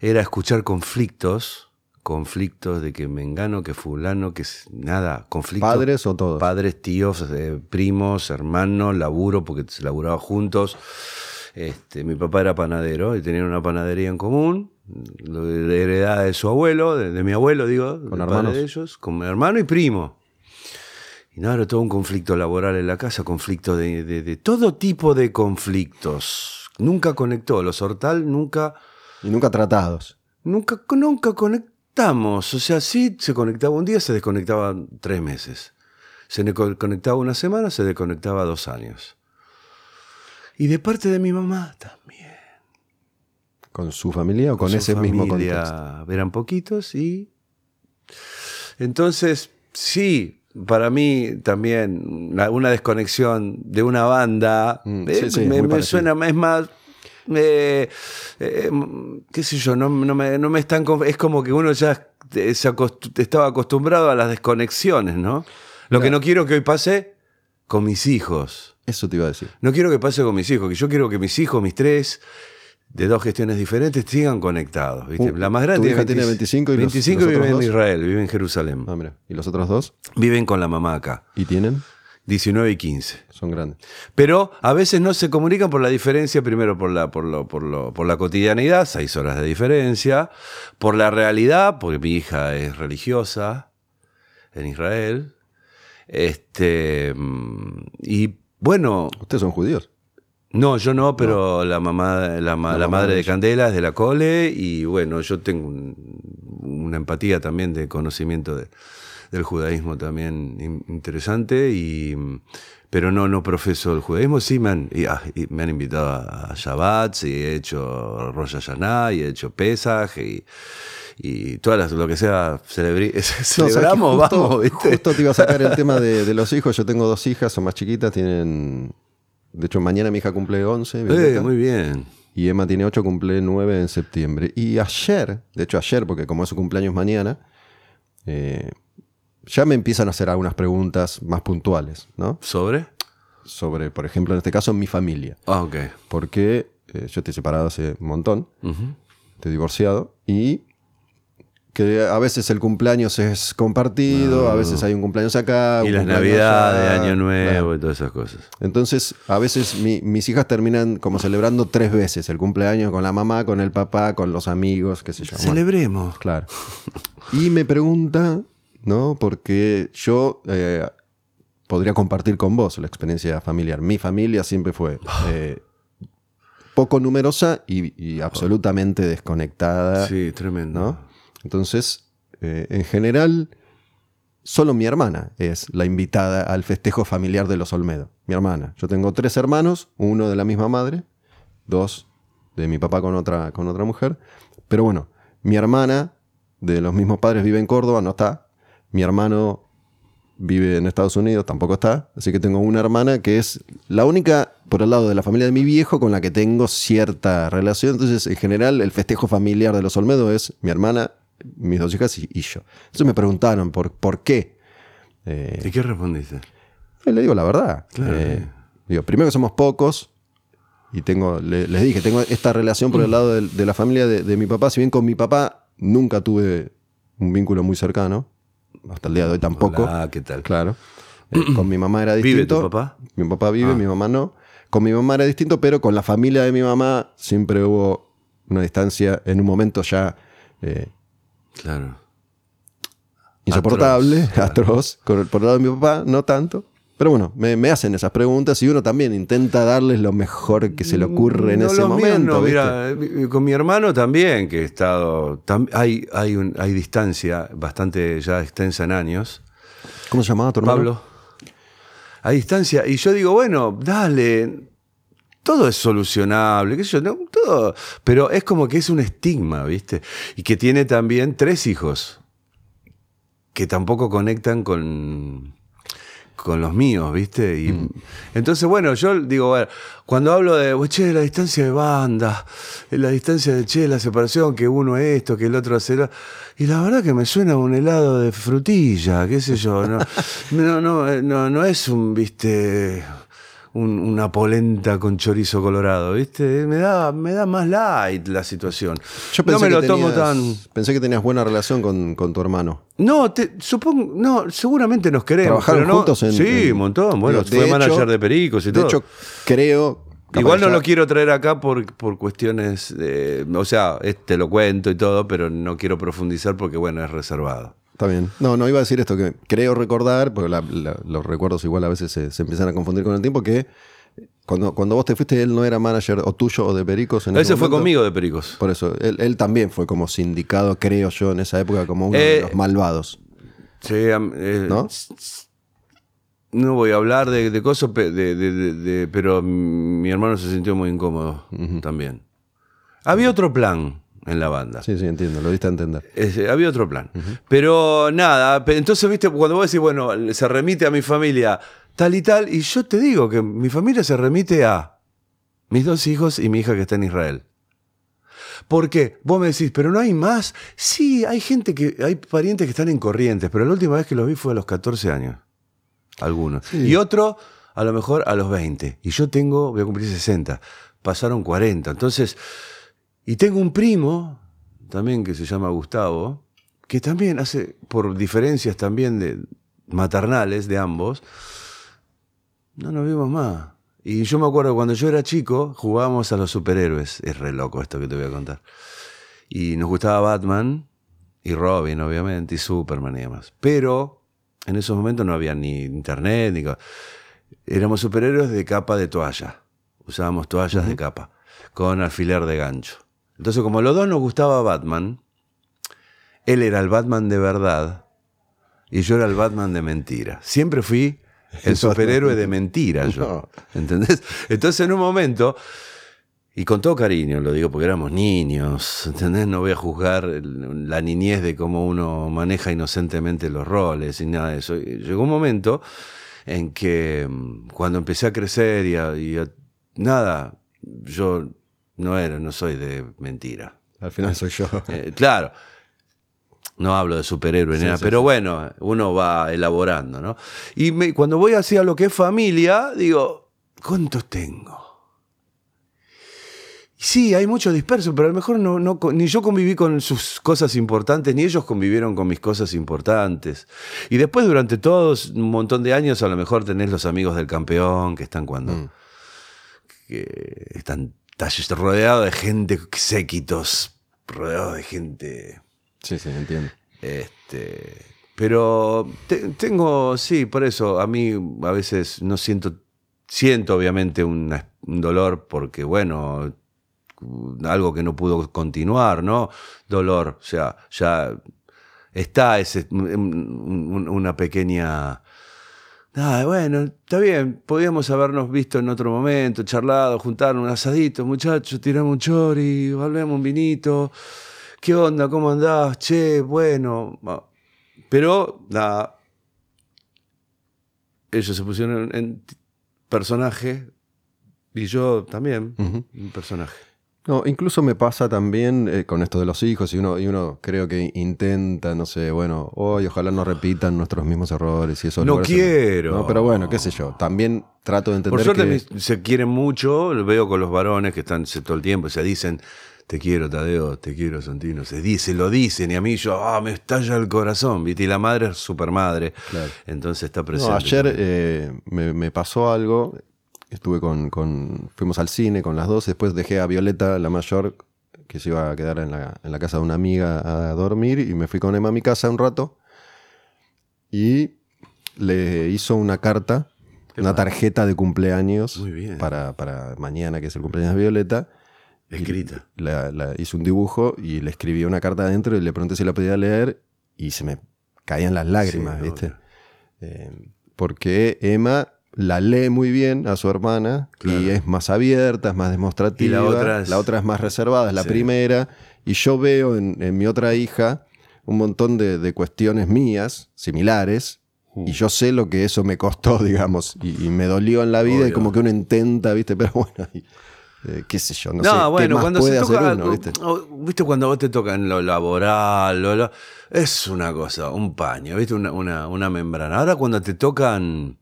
C: era escuchar conflictos, conflictos de que me engano, que fulano, que nada, conflictos.
A: ¿Padres o todos?
C: Padres, tíos, eh, primos, hermanos, laburo, porque se laburaba juntos. Este, mi papá era panadero y tenían una panadería en común, heredada de su abuelo, de, de mi abuelo, digo, padre
A: hermanos?
C: de ellos, con mi hermano y primo. Y nada, era todo un conflicto laboral en la casa, conflicto de, de- de todo tipo de conflictos. Nunca conectó, los Hortal nunca,
A: Y nunca tratados.
C: nunca, nunca conectamos. O sea, sí se conectaba un día, se desconectaba tres meses. Se ne- conectaba una semana, se desconectaba dos años. Y de parte de mi mamá también.
A: ¿Con su familia o con,
C: su
A: ese mismo contexto?
C: familia Eran poquitos y. Entonces, sí, para mí también una, desconexión de una banda
A: Mm,
C: eh,
A: sí,
C: me, suena, es más. eh, eh, qué sé yo, no, no me, no me están. Es como que uno ya eh, se acost- estaba acostumbrado a las desconexiones, ¿no? Lo que no quiero que hoy pase con mis hijos.
A: Eso te iba a decir.
C: No quiero que pase con mis hijos, que yo quiero que mis hijos, mis tres, de dos gestiones diferentes, sigan conectados. ¿viste?
A: Uh,
C: la más grande
A: tiene 25 y los-
C: 25
A: los
C: vive en. Israel, vive en Jerusalén.
A: Ah, mira. ¿Y los otros dos?
C: Viven con la mamá acá,
A: ¿Y tienen?
C: 19 y 15.
A: Son grandes.
C: Pero a veces no se comunican por la diferencia, primero por la, por lo, por lo, por la cotidianidad, seis horas de diferencia, por la realidad, porque mi hija es religiosa en Israel. Este, mm, y bueno,
A: Ustedes son judíos.
C: No, yo no, pero la mamá, la, ma- madre
A: de.
C: Candela es de la Cole y bueno, yo tengo un- una empatía también de conocimiento de- del judaísmo también in- interesante y pero no no profeso el judaísmo, sí me han, y, ah, y me han invitado a Shabbat y he hecho Rosh Hashanah y he hecho Pesaj y y todas las, lo que sea celebri-
A: No, o sea, que
C: celebramos,
A: justo,
C: vamos, ¿viste?
A: justo te iba a sacar el tema de, de los hijos. Yo tengo dos hijas, son más chiquitas, tienen... De hecho, mañana mi hija cumple 11,
C: Eh, muy bien.
A: y Emma tiene 8, cumple 9 en septiembre. Y ayer, de hecho ayer, porque como es su cumpleaños mañana, eh, ya me empiezan a hacer algunas preguntas más puntuales, ¿no?
C: ¿Sobre?
A: Sobre, por ejemplo, en este caso, mi familia.
C: Ah, ok.
A: Porque eh, yo estoy separado hace un montón,
C: Ujú.
A: estoy divorciado, y que a veces el cumpleaños es compartido, a veces hay un cumpleaños acá.
C: Y las navidades. Año Nuevo
A: Claro.
C: y todas esas cosas.
A: Entonces, a veces mi- mis hijas terminan como celebrando tres veces el cumpleaños con la mamá, con el papá, con los amigos, qué sé yo. Bueno,
C: Celebremos.
A: claro. Y me pregunta, ¿no? Porque yo eh, podría compartir con vos la experiencia familiar. Mi familia siempre fue eh, poco numerosa y, y absolutamente desconectada.
C: Sí, tremendo.
A: ¿no? Entonces, eh, en general, solo mi hermana es la invitada al festejo familiar de los Olmedo. Mi hermana. Yo tengo tres hermanos, uno de la misma madre, dos de mi papá con otra, con otra mujer. Pero bueno, mi hermana de los mismos padres vive en Córdoba, no está. Mi hermano vive en Estados Unidos, tampoco está. Así que tengo una hermana que es la única, por el lado de la familia de mi viejo, con la que tengo cierta relación. Entonces, en general, el festejo familiar de los Olmedo es mi hermana, mis dos hijas y, y yo. Entonces me preguntaron por, por qué. Eh,
C: ¿Y qué respondiste?
A: le digo la verdad.
C: Claro.
A: Eh, digo, primero que somos pocos. Y tengo, le- les dije, tengo esta relación por el lado de, la familia de, de mi papá. Si bien con mi papá nunca tuve un vínculo muy cercano, hasta el día de hoy tampoco.
C: Ah, ¿qué tal?
A: Claro. Eh, con mi mamá era
C: ¿Vive
A: distinto.
C: tu papá?
A: Mi papá vive,
C: Ah.
A: mi mamá no. Con mi mamá era distinto, pero con la familia de mi mamá siempre hubo una distancia en un momento ya eh,
C: Claro.
A: insoportable,
C: Atroz,
A: atroz, con el- por el lado de mi papá, no tanto. Pero bueno, me, me hacen esas preguntas y uno también intenta darles lo mejor que se le ocurre en
C: No,
A: ese momento.
C: mira, eh, con mi hermano también, que he estado. tam- hay, hay, un- hay distancia bastante ya extensa en años.
A: ¿Cómo se llamaba tu hermano?
C: Pablo. Hay distancia. Y yo digo, bueno, dale. Todo es solucionable, qué sé yo, no, todo. Pero es como que es un estigma, ¿viste? Y que tiene también tres hijos que tampoco conectan con, con los míos, ¿viste? Y entonces, bueno, yo digo, bueno, cuando hablo de, "Uy, che, la distancia de banda, la distancia de, che, la separación, que uno esto, que el otro hace lo-", y la verdad que me suena un helado de frutilla, qué sé yo, no, no, no, eh, no, no es un, viste, un- una polenta con chorizo colorado, ¿viste? Me da, me da más light la situación.
A: Yo
C: no
A: pensé,
C: me
A: que
C: lo tomo
A: tenías-
C: tan...
A: pensé que tenías buena relación con, con tu hermano.
C: No, te, supongo, no, seguramente nos queremos.
A: ¿Trabajaron
C: pero no-
A: juntos en-
C: Sí, un montón. Bueno,
A: de
C: fue
A: hecho-
C: manager de Pericos y
A: De
C: todo.
A: hecho, creo.
C: Igual no lo quiero traer acá por, por cuestiones, de- o sea, te lo cuento y todo, pero no quiero profundizar porque, bueno, es reservado.
A: Está bien. No, no iba a decir esto que creo recordar, porque la- la- los recuerdos igual a veces se, se empiezan a confundir con el tiempo, que cuando, cuando vos te fuiste, él no era manager o tuyo o de Pericos. En
C: Ese fue conmigo de Pericos.
A: Por eso, él, él también fue como sindicado, creo yo, en esa época, como uno
C: Eh,
A: de los malvados.
C: Sí, eh,
A: ¿No?
C: No voy a hablar de, de cosas, pe- de- de- de- de- pero mi hermano se sintió muy incómodo también. Había otro plan en la banda.
A: Sí, sí, entiendo, lo diste a entender.
C: Ese, había otro plan. Pero nada, entonces, viste, cuando vos decís, bueno, se remite a mi familia tal y tal, y yo te digo que mi familia se remite a mis dos hijos y mi hija que está en Israel. ¿Por qué? Vos me decís, pero no hay más. Sí, hay gente que, hay parientes que están en corrientes, pero la última vez que los vi fue a los 14 años. Algunos. Y otro, a lo mejor a los 20. Y yo tengo, voy a cumplir 60. Pasaron 40. Entonces, y tengo un primo, también que se llama Gustavo, que también hace, por diferencias también de maternales de ambos, no nos vimos más. Y yo me acuerdo cuando yo era chico, jugábamos a los superhéroes. Es re loco esto que te voy a contar. Y nos gustaba Batman y Robin, obviamente, y Superman y demás. Pero en esos momentos no había ni internet, ni... Éramos superhéroes de capa de toalla. Usábamos toallas de capa, con alfiler de gancho. Entonces, como los dos nos gustaba Batman, él era el Batman de verdad y yo era el Batman de mentira. Siempre fui el superhéroe de mentira yo. ¿Entendés? Entonces, en un momento, y con todo cariño lo digo porque éramos niños, ¿entendés? No voy a juzgar la niñez de cómo uno maneja inocentemente los roles y nada de eso. Y Llegó un momento en que mm, cuando empecé a crecer y, a- y a- nada, yo no era, no soy de mentira.
A: Al final soy yo.
C: Eh, claro. No hablo de superhéroe nada, pero bueno, uno va elaborando, ¿no? Y me- cuando voy hacia lo que es familia, digo, ¿cuántos tengo? Sí, hay mucho disperso, pero a lo mejor no, no ni yo conviví con sus cosas importantes, ni ellos convivieron con mis cosas importantes. Y después, durante todos un montón de años, a lo mejor tenés los amigos del campeón que están cuando. que están estás rodeado de gente, séquitos, rodeado de gente.
A: Sí, sí, entiendo.
C: Este, pero te- tengo, sí, por eso a mí a veces no siento, siento obviamente una- un dolor porque, bueno, algo que no pudo continuar, ¿no? Dolor, o sea, ya está ese, un- un- una pequeña... Ah, bueno, está bien, podíamos habernos visto en otro momento, charlado, juntar un asadito, muchachos, tiramos un chori, volvemos un vinito. ¿Qué onda? ¿Cómo andás? Che, bueno. Pero, nada. Ellos se pusieron en, en personaje y yo también, un personaje.
A: No, incluso me pasa también eh, con esto de los hijos y uno, y uno creo que intenta, no sé, bueno, hoy ojalá no repitan nuestros mismos errores y eso.
C: No quiero.
A: No, pero bueno, qué sé yo. También trato de entender
C: Por suerte
A: que...
C: se quieren mucho, lo veo con los varones que están todo el tiempo, se dicen, te quiero Tadeo, te quiero Santino, se dice, lo dicen y a mí yo, ah, me estalla el corazón, ¿viste? Y la madre es super madre,
A: Claro.
C: entonces está
A: No,
C: presente.
A: ayer eh, me, me pasó algo. Estuve con, con- Fuimos al cine con las dos. Después dejé a Violeta, la mayor, que se iba a quedar en la, en la casa de una amiga a dormir. Y me fui con Emma a mi casa un rato. Y le hizo una carta, una tarjeta de cumpleaños
C: Muy bien.
A: Para, para mañana, que es el cumpleaños de Violeta.
C: Escrita.
A: La, la- hice un dibujo y le escribí una carta adentro y le pregunté si la podía leer y se me caían las lágrimas,
C: Sí,
A: ¿viste? Eh, porque Emma la lee muy bien a su hermana y es más abierta, es más demostrativa.
C: Y la otra es-
A: la otra es más reservada, es la
C: Sí.
A: primera. Y yo veo en, en mi otra hija un montón de, de cuestiones mías, similares, Y yo sé lo que eso me costó, digamos, y, y me dolió en la vida y
C: Obvio.
A: como que uno intenta, ¿viste? Pero bueno, y, eh, qué sé yo, no,
C: No,
A: sé
C: bueno,
A: qué más
C: cuando
A: puede
C: se
A: hacer
C: toca,
A: uno, ¿viste?
C: viste cuando vos te toca en lo laboral, lo- lo- es una cosa, un paño, viste, una, una, una membrana. Ahora cuando te tocan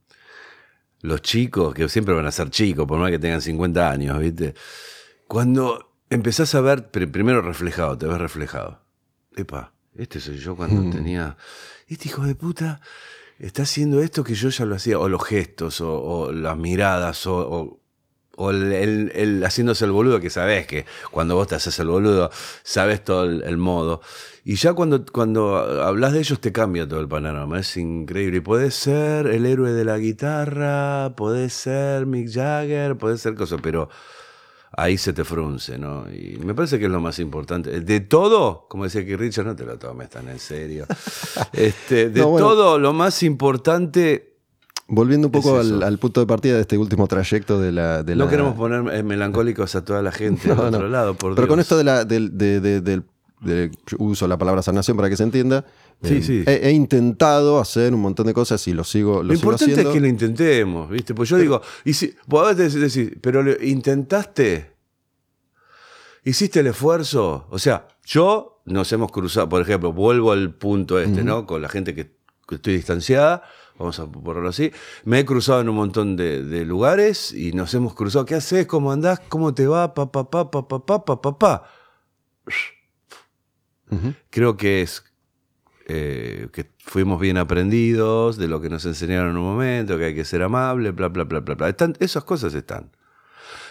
C: los chicos, que siempre van a ser chicos, por más que tengan 50 años, viste, cuando empezás a ver, pri- primero reflejado, te ves reflejado. Epa, este soy yo cuando
A: Mm.
C: tenía, este hijo de puta está haciendo esto que yo ya lo hacía, o los gestos, o, o las miradas, o, o- o el, el- el haciéndose el boludo, que sabes que cuando vos te haces el boludo, sabes todo el, el modo. Y ya cuando, cuando hablas de ellos te cambia todo el panorama, es increíble. Y puede ser el héroe de la guitarra, puede ser Mick Jagger, puede ser cosas, pero ahí se te frunce, ¿no? Y me parece que es lo más importante. De todo, como decía aquí Richard, no te lo tomes tan en serio. Este, de
A: No, bueno.
C: todo, lo más importante.
A: Volviendo un poco
C: Es
A: al, al punto de partida de este último trayecto de la... de
C: No
A: la-
C: queremos poner eh, melancólicos a toda la gente
A: No,
C: otro lado, por
A: Pero con esto de la, del, de- de- del- de- yo uso la palabra sanación para que se entienda.
C: Sí,
A: Eh,
C: sí.
A: He, he intentado hacer un montón de cosas y lo sigo, lo
C: Lo
A: sigo
C: importante
A: haciendo.
C: es que lo intentemos, ¿viste? Pues yo digo, y si, vos a veces decís, pero lo intentaste, hiciste el esfuerzo. O sea, yo nos hemos cruzado, por ejemplo, vuelvo al punto este, ¿no? Con la gente que, que estoy distanciada, vamos a ponerlo así. Me he cruzado en un montón de, de lugares y nos hemos cruzado. ¿Qué haces? ¿Cómo andás? ¿Cómo te va? Pa, pa, pa, pa, pa, pa, pa, pa, Creo que es eh, que fuimos bien aprendidos de lo que nos enseñaron en un momento, que hay que ser amable, bla, bla, bla, bla, bla. Están, esas cosas están.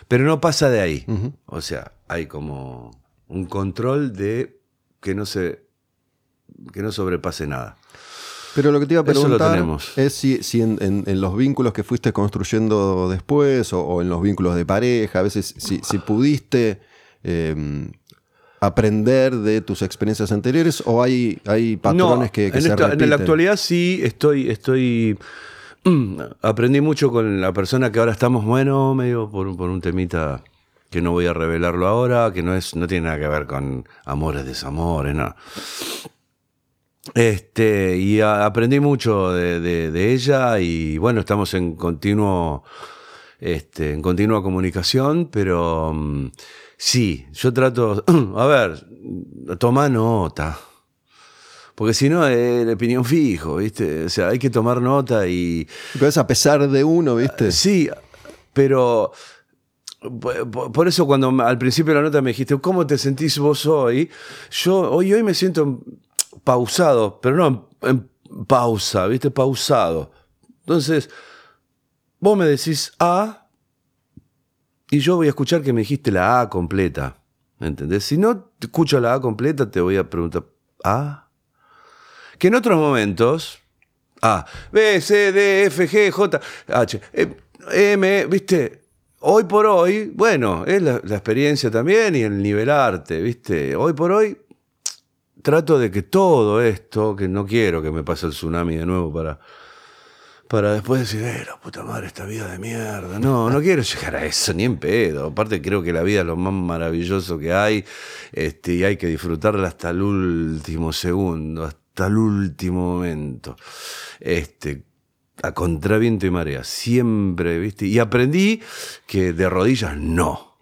C: Pero no pasa de ahí. O sea, hay como un control de que no se que no sobrepase nada.
A: Pero lo que te iba a preguntar es si, si en, en- en los vínculos que fuiste construyendo después o, o en los vínculos de pareja, a veces si, si pudiste eh, aprender de tus experiencias anteriores o hay, hay patrones
C: No,
A: que, que
C: en,
A: se
C: esta- en la actualidad sí estoy, estoy mm, aprendí mucho con la persona que ahora estamos, bueno, medio por, un- por un temita que no voy a revelarlo ahora, que no es, no tiene nada que ver con amores, desamores, nada. Este, y a- aprendí mucho de, de- de ella y bueno, estamos en continuo, este, en continua comunicación, pero mm, sí, yo trato, a ver, toma nota. Porque si no, es el opinión fijo, ¿viste? O sea, hay que tomar nota y.
A: Pero es a pesar de uno, ¿viste?
C: Sí, pero. por- eso cuando al principio de la nota me dijiste, ¿cómo te sentís vos hoy? Yo hoy, hoy me siento pausado, pero no en, en pausa, ¿viste? Pausado. Entonces, vos me decís A y yo voy a escuchar que me dijiste la A completa. ¿Entendés? Si no escucho la A completa, te voy a preguntar, ¿A? Que en otros momentos, A, B, C, D, F, G, J, H, eh, M, ¿viste? Hoy por hoy, bueno, es la, la experiencia también y el nivelarte, ¿viste? Hoy por hoy trato de que todo esto, que no quiero que me pase el tsunami de nuevo para, para después decir, eh, la puta madre, esta vida de mierda. No, no quiero llegar a eso, ni en pedo. Aparte creo que la vida es lo más maravilloso que hay este, y hay que disfrutarla hasta el último segundo, hasta el último momento. Este, a contraviento y marea, siempre, ¿viste? Y aprendí que de rodillas no,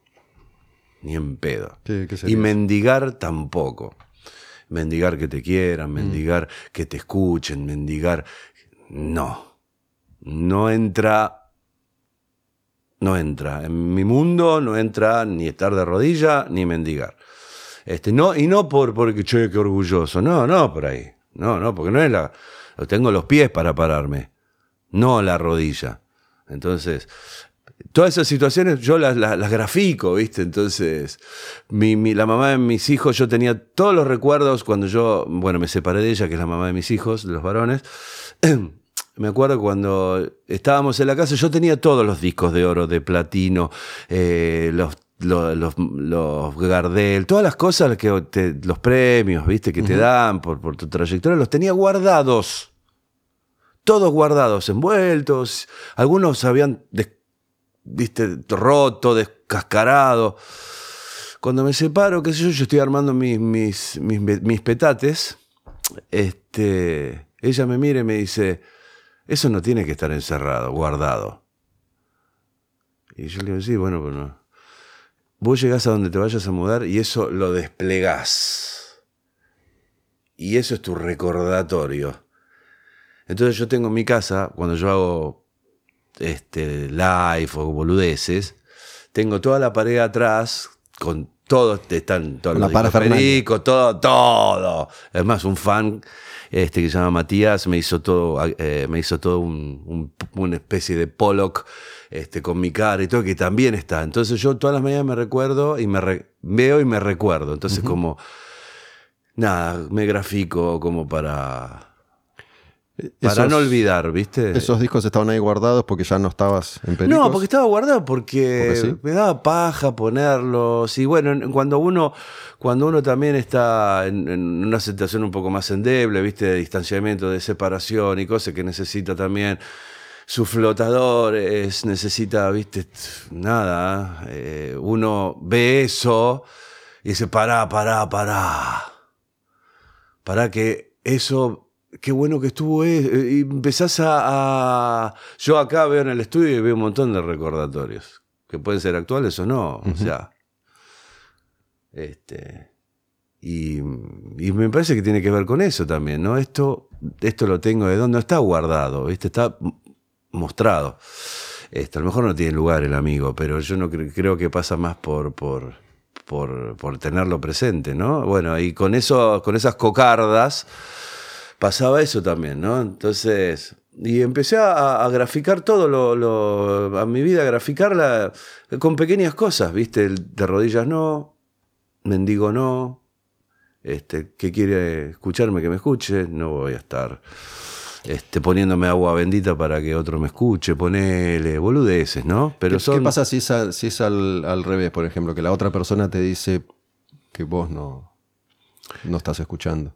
C: ni en pedo.
A: ¿Qué- qué
C: y mendigar tampoco. Mendigar que te quieran, mendigar que te escuchen, mendigar. No. No entra. No entra. En mi mundo no entra ni estar de rodilla ni mendigar. Este, no, y no por porque che, qué orgulloso. No, no por ahí. No, no, porque no es la. Tengo los pies para pararme. No la rodilla. Entonces, todas esas situaciones yo las, las, las grafico, ¿viste? Entonces, mi, mi- la mamá de mis hijos, yo tenía todos los recuerdos cuando yo, bueno, me separé de ella, que es la mamá de mis hijos, de los varones. Me acuerdo cuando estábamos en la casa, yo tenía todos los discos de oro, de platino, eh, los, los, los, los Gardel, todas las cosas, que te- los premios, ¿viste? Que te dan por, por tu trayectoria, los tenía guardados todos guardados, envueltos. Algunos habían, des- viste, roto, descascarado. Cuando me separo, qué sé yo, yo estoy armando mis, mis, mis, mis petates. Este, ella me mira y me dice, Eso no tiene que estar encerrado, guardado. Y yo le digo, sí, bueno, pues no. Vos llegás a donde te vayas a mudar y eso lo desplegás. Y eso es tu recordatorio. Entonces yo tengo en mi casa, cuando yo hago este, live o boludeces, tengo toda la pared atrás con todo, están todos los discos, todo, todo. Es más, un fan este, que se llama Matías me hizo todo, eh, me hizo todo un, un- una especie de Pollock este, con mi cara y todo, que también está. Entonces yo todas las mañanas me recuerdo y me re- veo y me recuerdo. Entonces como, nada, me grafico como para... Para
A: Esos-
C: no olvidar, ¿viste?
A: Esos discos estaban ahí guardados porque ya no estabas en Pericos.
C: No, porque estaba guardado porque,
A: ¿Porque sí?
C: me daba paja ponerlos. Y bueno, en- cuando uno, cuando uno también está en, en una situación un poco más endeble, viste, de distanciamiento, de separación y cosas que necesita también sus flotadores, necesita, viste, nada. eh, uno ve eso y dice, pará, pará, pará. Para que eso, qué bueno que estuvo, eh, y empezás a, a- Yo acá veo en el estudio y veo un montón de recordatorios, que pueden ser actuales o no, o sea... Este... Y, y me parece que tiene que ver con eso también, ¿no? Esto, esto lo tengo de dónde no está guardado, ¿viste? Está mostrado. Este, a lo mejor no tiene lugar el amigo, pero yo no cre- creo que pasa más por, por, por, por tenerlo presente, ¿no? Bueno, y con eso, con esas cocardas pasaba eso también, ¿no? Entonces, y empecé a, a graficar todo lo, lo- a mi vida, a graficarla con pequeñas cosas, ¿viste? El de rodillas no, mendigo no, este, que quiere escucharme, que me escuche, no voy a estar este, poniéndome agua bendita para que otro me escuche, ponele, boludeces, ¿no? Pero
A: ¿Qué,
C: son...
A: qué pasa si es, al, si es al, al revés, por ejemplo? Que la otra persona te dice que vos no, no estás escuchando.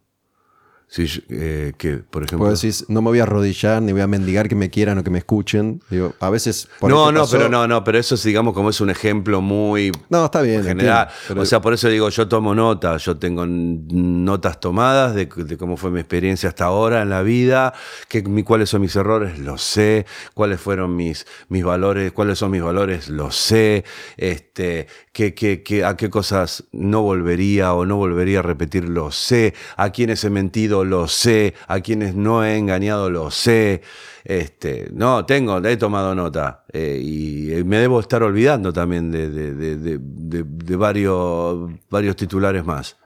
C: Si eh, que, por ejemplo...
A: Puedo decir, no me voy a arrodillar ni voy a mendigar que me quieran o que me escuchen. Digo, a veces. por
C: No, no,
A: pasó-
C: pero no, no, pero eso es, digamos, como es un ejemplo muy
A: No, está bien.
C: general.
A: entiendo, pero-
C: o sea, por eso digo, yo tomo nota, yo tengo notas tomadas de, de cómo fue mi experiencia hasta ahora en la vida, que, mi- cuáles son mis errores, lo sé, cuáles fueron mis, mis valores, cuáles son mis valores, lo sé, este, que, que- que- a qué cosas no volvería o no volvería a repetir, lo sé, a quienes he mentido, lo sé, a quienes no he engañado, lo sé. Este, no, tengo, he tomado nota eh, y eh, me debo estar olvidando también de, de- de- de- varios, varios titulares más.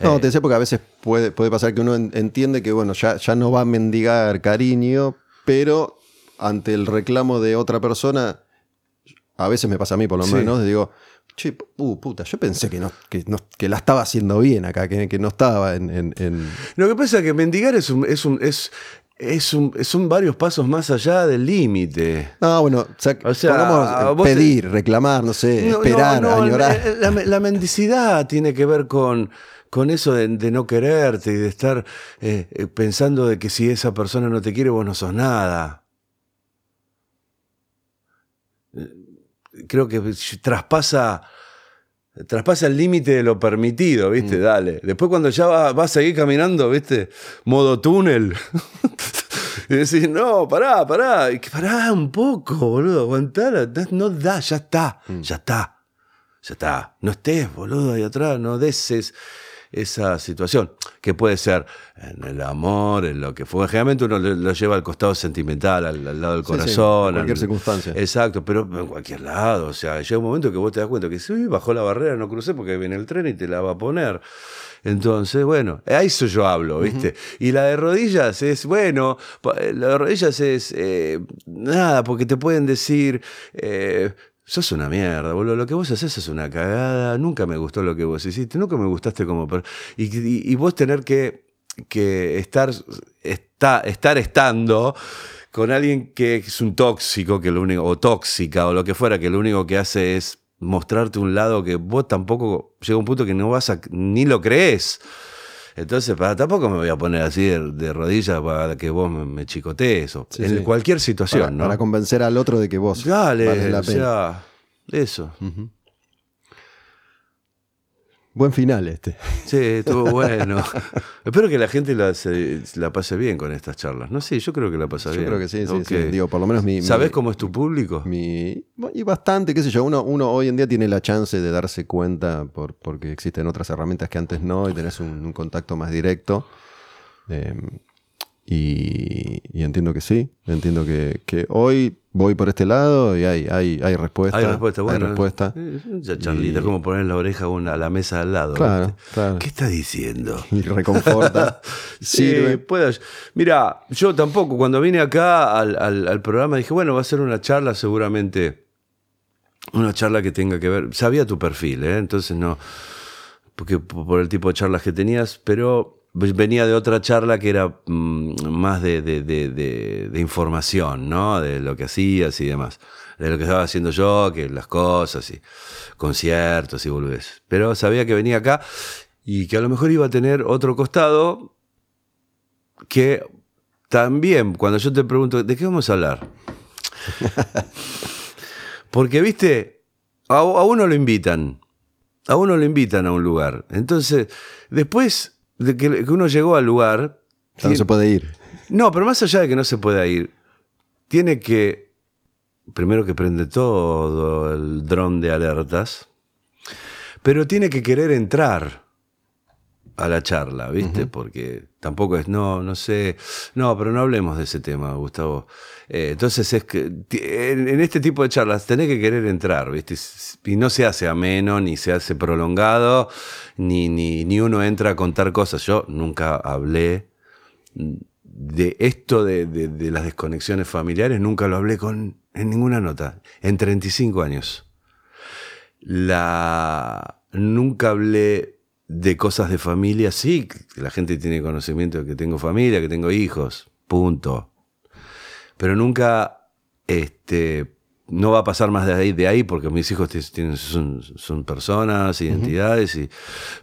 A: No,
C: Eh.
A: te decía porque a veces puede, puede pasar que uno en- entiende que, bueno, ya, ya no va a mendigar cariño, pero ante el reclamo de otra persona, a veces me pasa a mí por lo
C: Sí.
A: menos, digo, che, uh, puta, yo pensé que, no, que, no- que la estaba haciendo bien acá, que, que no estaba en... en- en-
C: Lo que pasa es que mendigar es un, es un, es, es un- son varios pasos más allá del límite.
A: No, bueno, o sea,
C: O sea,
A: pongamos, eh,
C: vos te-
A: pedir, reclamar, no sé,
C: No,
A: esperar, añorar.
C: La, la- la mendicidad tiene que ver con, con eso de, de no quererte y de estar eh, eh, pensando de que si esa persona no te quiere, vos no sos nada. Eh, Creo que traspasa, traspasa el límite de lo permitido, ¿viste? Dale. Después cuando ya vas va a seguir caminando, ¿viste? Modo túnel. Y decís, no, pará, pará, y que pará un poco, boludo, aguantala, no da, ya está, ya está, ya está. No estés, boludo, ahí atrás, no deses esa situación, que puede ser en el amor, en lo que fue. Generalmente uno lo, lleva al costado sentimental, al, al lado del
A: Sí, sí,
C: corazón.
A: en cualquier
C: al-
A: circunstancia.
C: Exacto, pero en cualquier lado. O sea, llega un momento que vos te das cuenta que sí, bajó la barrera, no crucé porque viene el tren y te la va a poner. Entonces, bueno, a eso yo hablo, ¿viste? Y la de rodillas es, bueno, pa- la de rodillas es, eh, nada, porque te pueden decir, eh, sos una mierda, boludo, lo que vos haces es una cagada, nunca me gustó lo que vos hiciste, nunca me gustaste como... y- y vos tener que, que estar, está, estar estando con alguien que es un tóxico, que lo único, o tóxica, o lo que fuera, que lo único que hace es mostrarte un lado que vos tampoco, llega un punto que no vas a, ni lo crees. Entonces, para, tampoco me voy a poner así de, de rodillas para que vos me, me chicotees, o
A: Sí,
C: en
A: sí.
C: cualquier situación,
A: para,
C: ¿no?
A: para convencer al otro de que vos
C: Dale,
A: vales la
C: o
A: pena.
C: sea, eso.
A: Buen final este.
C: Sí, estuvo bueno. Espero que la gente la, se- la pase bien con estas charlas. No sé, yo creo que la pasa
A: Yo
C: bien.
A: creo que sí, sí, sí. Digo, por lo menos mi. mi-
C: ¿Sabés cómo es tu público?
A: mi- y bastante, qué sé yo, uno, uno hoy en día tiene la chance de darse cuenta por, porque existen otras herramientas que antes no y tenés un, un contacto más directo. Eh, y, y entiendo que sí, entiendo que, que hoy voy por este lado y hay, hay, hay respuesta.
C: Hay respuesta, bueno.
A: Hay respuesta.
C: eh, Ya charlita, como poner la oreja a, una- a la mesa al lado.
A: Claro,
C: ¿viste?
A: claro.
C: ¿Qué está diciendo?
A: Y reconforta.
C: Sí,
A: sirve.
C: puede- Mira, yo tampoco, cuando vine acá al, al- al programa dije, bueno, va a ser una charla seguramente, una charla que tenga que ver, sabía tu perfil, ¿eh? entonces no, porque por el tipo de charlas que tenías, pero venía de otra charla que era mm, más de, de- de- de- de información, ¿no? De lo que hacías y demás, de lo que estaba haciendo yo, que las cosas y conciertos y volvés. Pero sabía que venía acá y que a lo mejor iba a tener otro costado que también, cuando yo te pregunto, ¿de qué vamos a hablar? Porque, viste, a, a uno lo invitan, a uno lo invitan a un lugar. Entonces, después de que, que uno llegó al lugar,
A: no se puede ir.
C: no, pero más allá de que no se pueda ir, tiene que, primero que prende todo el dron de alertas, pero tiene que querer entrar a la charla, ¿viste? Porque tampoco es, no, no sé, no, pero no hablemos de ese tema, Gustavo. Eh, entonces es que en este tipo de charlas tenés que querer entrar, ¿viste? Y no se hace ameno, ni se hace prolongado, ni, ni, ni uno entra a contar cosas. Yo nunca hablé de esto de, de- de las desconexiones familiares, nunca lo hablé con, en ninguna nota, en 35 años. La, nunca hablé de cosas de familia, sí, la gente tiene conocimiento de que tengo familia, que tengo hijos, punto. Pero nunca, este, no va a pasar más de ahí, de ahí porque mis hijos tienen, son, son personas, identidades, y,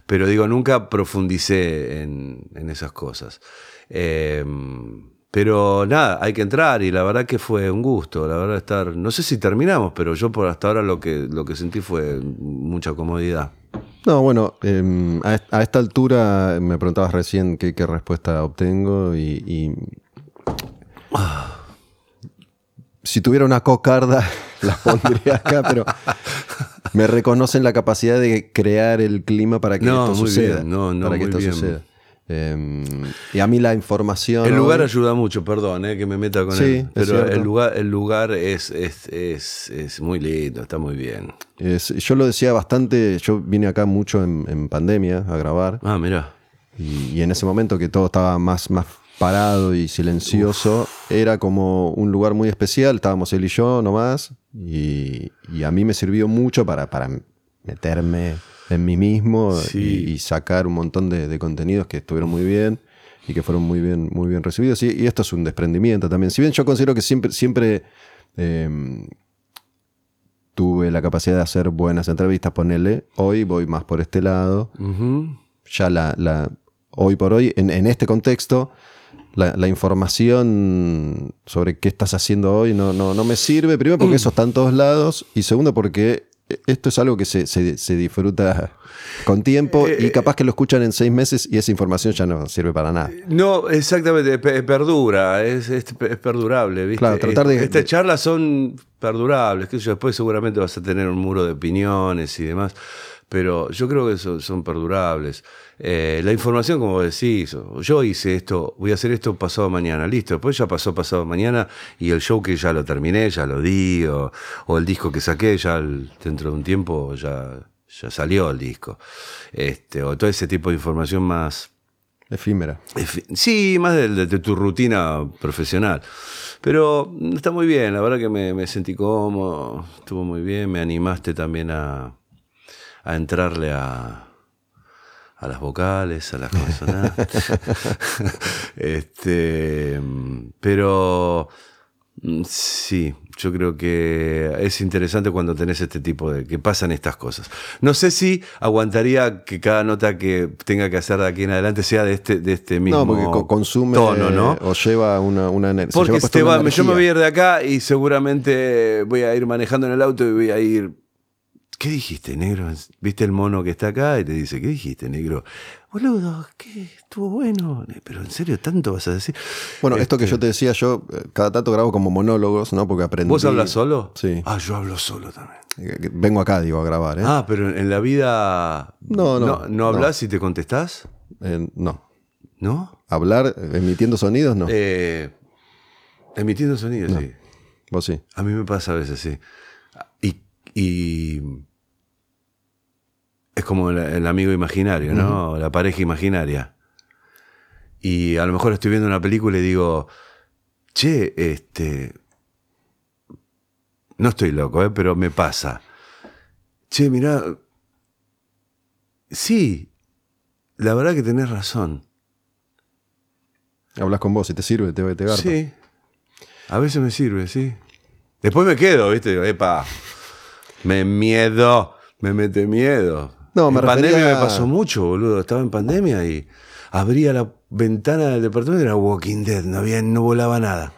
C: pero digo, nunca profundicé en, en esas cosas. Eh, pero nada, hay que entrar y la verdad que fue un gusto, la verdad estar, no sé si terminamos, pero yo por hasta ahora lo que, lo que sentí fue mucha comodidad.
A: No, bueno, eh, a, est- a esta altura me preguntabas recién qué, qué respuesta obtengo y, y- si tuviera una cocarda la pondría acá, pero me reconocen la capacidad de crear el clima para que
C: No,
A: esto
C: muy
A: suceda.
C: bien, no, no,
A: para que
C: muy
A: esto
C: bien.
A: suceda. Eh, y a mí la información.
C: El lugar ayuda mucho, perdón, eh, que me meta con
A: Sí,
C: él. Pero el lugar, el lugar es, es, es, es muy lindo, está muy bien.
A: es- yo lo decía bastante, yo vine acá mucho en, en pandemia a grabar.
C: Ah, mira.
A: Y, y en ese momento que todo estaba más, más parado y silencioso, era como un lugar muy especial. Estábamos él y yo nomás. Y, y a mí me sirvió mucho para, para meterme en mí mismo
C: Sí.
A: y, y sacar un montón de, de contenidos que estuvieron muy bien y que fueron muy bien, muy bien recibidos. Y, y esto es un desprendimiento también. Si bien yo considero que siempre, siempre eh, tuve la capacidad de hacer buenas entrevistas, ponele, hoy voy más por este lado ya la, la- hoy por hoy, en, en este contexto, la, la información sobre qué estás haciendo hoy no, no, no me sirve. Primero porque eso está en todos lados y segundo porque esto es algo que se, se- se disfruta con tiempo y capaz que lo escuchan en seis meses y esa información ya no sirve para nada.
C: No, exactamente, pe- perdura, es, es, es perdurable, ¿viste?
A: Claro, tratar de-
C: Eh, Estas charlas son perdurables, que después seguramente vas a tener un muro de opiniones y demás, pero yo creo que son, son perdurables. Eh, la información, como decís, yo hice esto, voy a hacer esto pasado mañana, listo, después ya pasó pasado mañana y el show que ya lo terminé, ya lo di, o, o el disco que saqué, ya el- dentro de un tiempo ya, ya salió el disco. Este, o todo ese tipo de información más
A: Efímera.
C: Efe- Sí, más de, de- de tu rutina profesional. Pero está muy bien, la verdad que me, me sentí cómodo, estuvo muy bien, me animaste también a, a entrarle a, a las vocales, a las consonantes. este, pero mm, sí, yo creo que es interesante cuando tenés este tipo de que pasan estas cosas. No sé si aguantaría que cada nota que tenga que hacer de aquí en adelante sea de este, de este mismo
A: No, porque co- consume
C: tono, ¿no?
A: o lleva una, una
C: Porque
A: lleva una
C: va- yo me voy a ir de acá y seguramente voy a ir manejando en el auto y voy a ir ¿qué dijiste, negro? ¿Viste el mono que está acá? Y te dice, ¿qué dijiste, negro? Boludo, ¿qué? Estuvo bueno. Pero en serio, ¿tanto vas a decir?
A: Bueno, esto que
C: Este,
A: yo te decía, yo eh, cada tanto grabo como monólogos, ¿no? Porque aprendí.
C: ¿Vos hablas solo?
A: Sí.
C: Ah, yo hablo solo también.
A: Eh, Vengo acá, digo, a grabar, ¿eh?
C: Ah, pero en la vida.
A: No, no,
C: ¿No, no hablas y te contestás?
A: Eh, no.
C: ¿No?
A: Hablar emitiendo sonidos, no.
C: Eh, emitiendo sonido, sí.
A: Vos sí.
C: A mí me pasa a veces, sí. Y, es como el, el amigo imaginario, ¿no? La pareja imaginaria. Y a lo mejor estoy viendo una película y digo, che, este... No estoy loco, ¿eh? pero me pasa. Che, mirá... Sí, la verdad que tenés razón.
A: Hablas con vos, si te sirve, te, te garpa.
C: Sí. A veces me sirve, sí. Después me quedo, ¿viste? Digo, epa, me miedo, me mete miedo.
A: No, me
C: en pandemia
A: refería-
C: me pasó mucho, boludo. Estaba en pandemia y abría la ventana del departamento y era Walking Dead, no, había, no volaba nada.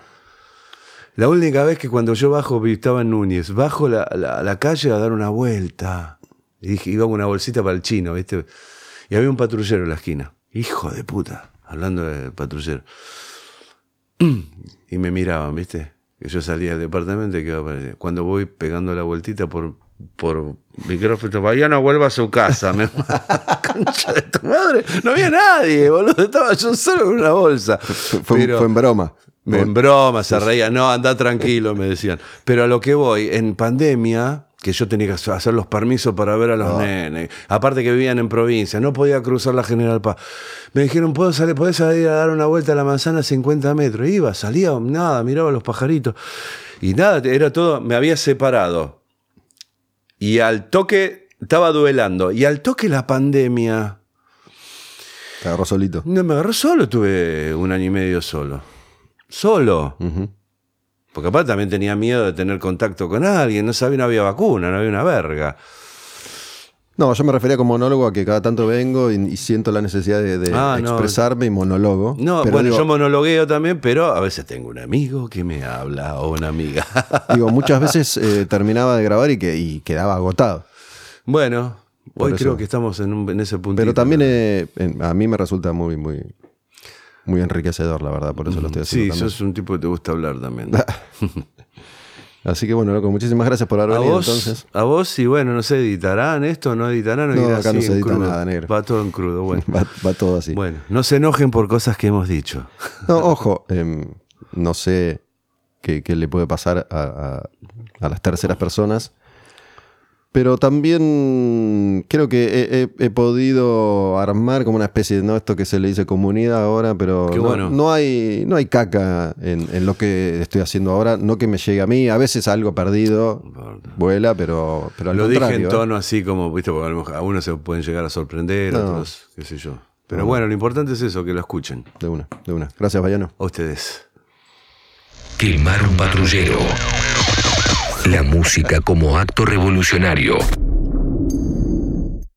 C: La única vez que cuando yo bajo, estaba en Núñez, bajo la, la- la calle a dar una vuelta. Y dije, iba con una bolsita para el chino, ¿viste? Y había un patrullero en la esquina. Hijo de puta, hablando de patrullero. Y me miraban, ¿viste? Que yo salía del departamento y que allá. Cuando voy pegando la vueltita por, por micrófono, vaya no vuelva a su casa. Me... Concha de tu madre. No había nadie, boludo. Estaba yo solo con una bolsa.
A: Fue, fue-
C: Pero-
A: fue en broma.
C: en broma, se reía. No, anda tranquilo, me decían. Pero a lo que voy, en pandemia, que yo tenía que hacer los permisos para ver a los nenes, aparte que vivían en provincia, no podía cruzar la General Paz. Me dijeron, ¿puedo salir, ¿podés salir a dar una vuelta a la manzana a 50 metros? Iba, salía, nada, miraba los pajaritos. Y nada, era todo, me había separado. Y al toque, estaba duelando. Y al toque la pandemia,
A: Te agarró solito.
C: no me agarró solo, tuve un año y medio solo. Solo.
A: Ujú.
C: Porque aparte también tenía miedo de tener contacto con alguien, no sabía, no había vacuna, no había una verga.
A: No, yo me refería como monólogo a que cada tanto vengo y, y siento la necesidad de, de
C: Ah, no.
A: expresarme y monólogo.
C: No,
A: Pero
C: bueno,
A: digo,
C: yo monologueo también, pero a veces tengo un amigo que me habla o una amiga.
A: digo, muchas veces eh, terminaba de grabar y, que, y quedaba agotado.
C: bueno,
A: Por
C: hoy
A: eso.
C: creo que estamos en, un- en ese punto.
A: Pero también eh, a mí me resulta muy, muy, muy enriquecedor, la verdad, por eso lo estoy
C: Sí,
A: haciendo. también.
C: sos un tipo que te gusta hablar también.
A: Así que bueno, loco, muchísimas gracias por haber
C: A
A: venido
C: vos,
A: entonces.
C: a vos, y bueno, no sé, editarán esto, no editarán,
A: No, acá no se edita
C: crudo?
A: nada, negro.
C: Va todo en crudo, bueno.
A: Va, va todo así.
C: Bueno, no se enojen por cosas que hemos dicho.
A: No, ojo, em, no sé qué, qué le puede pasar a, a- a las terceras personas, pero también creo que he, he- he podido armar como una especie de, no esto que se le dice comunidad ahora, pero no,
C: bueno.
A: no hay, no hay caca en, en lo que estoy haciendo ahora, no que me llegue a mí, a veces algo perdido vuela, pero, pero al
C: Lo dije en
A: ¿eh?
C: tono así como, viste, porque a, lo mejor a unos se pueden llegar a sorprender, a
A: No.
C: otros, qué sé yo. Pero bueno, lo importante es eso, que lo escuchen.
A: De una, de una. Gracias, Bayano.
C: A ustedes.
B: Quemar un patrullero. La música como acto revolucionario.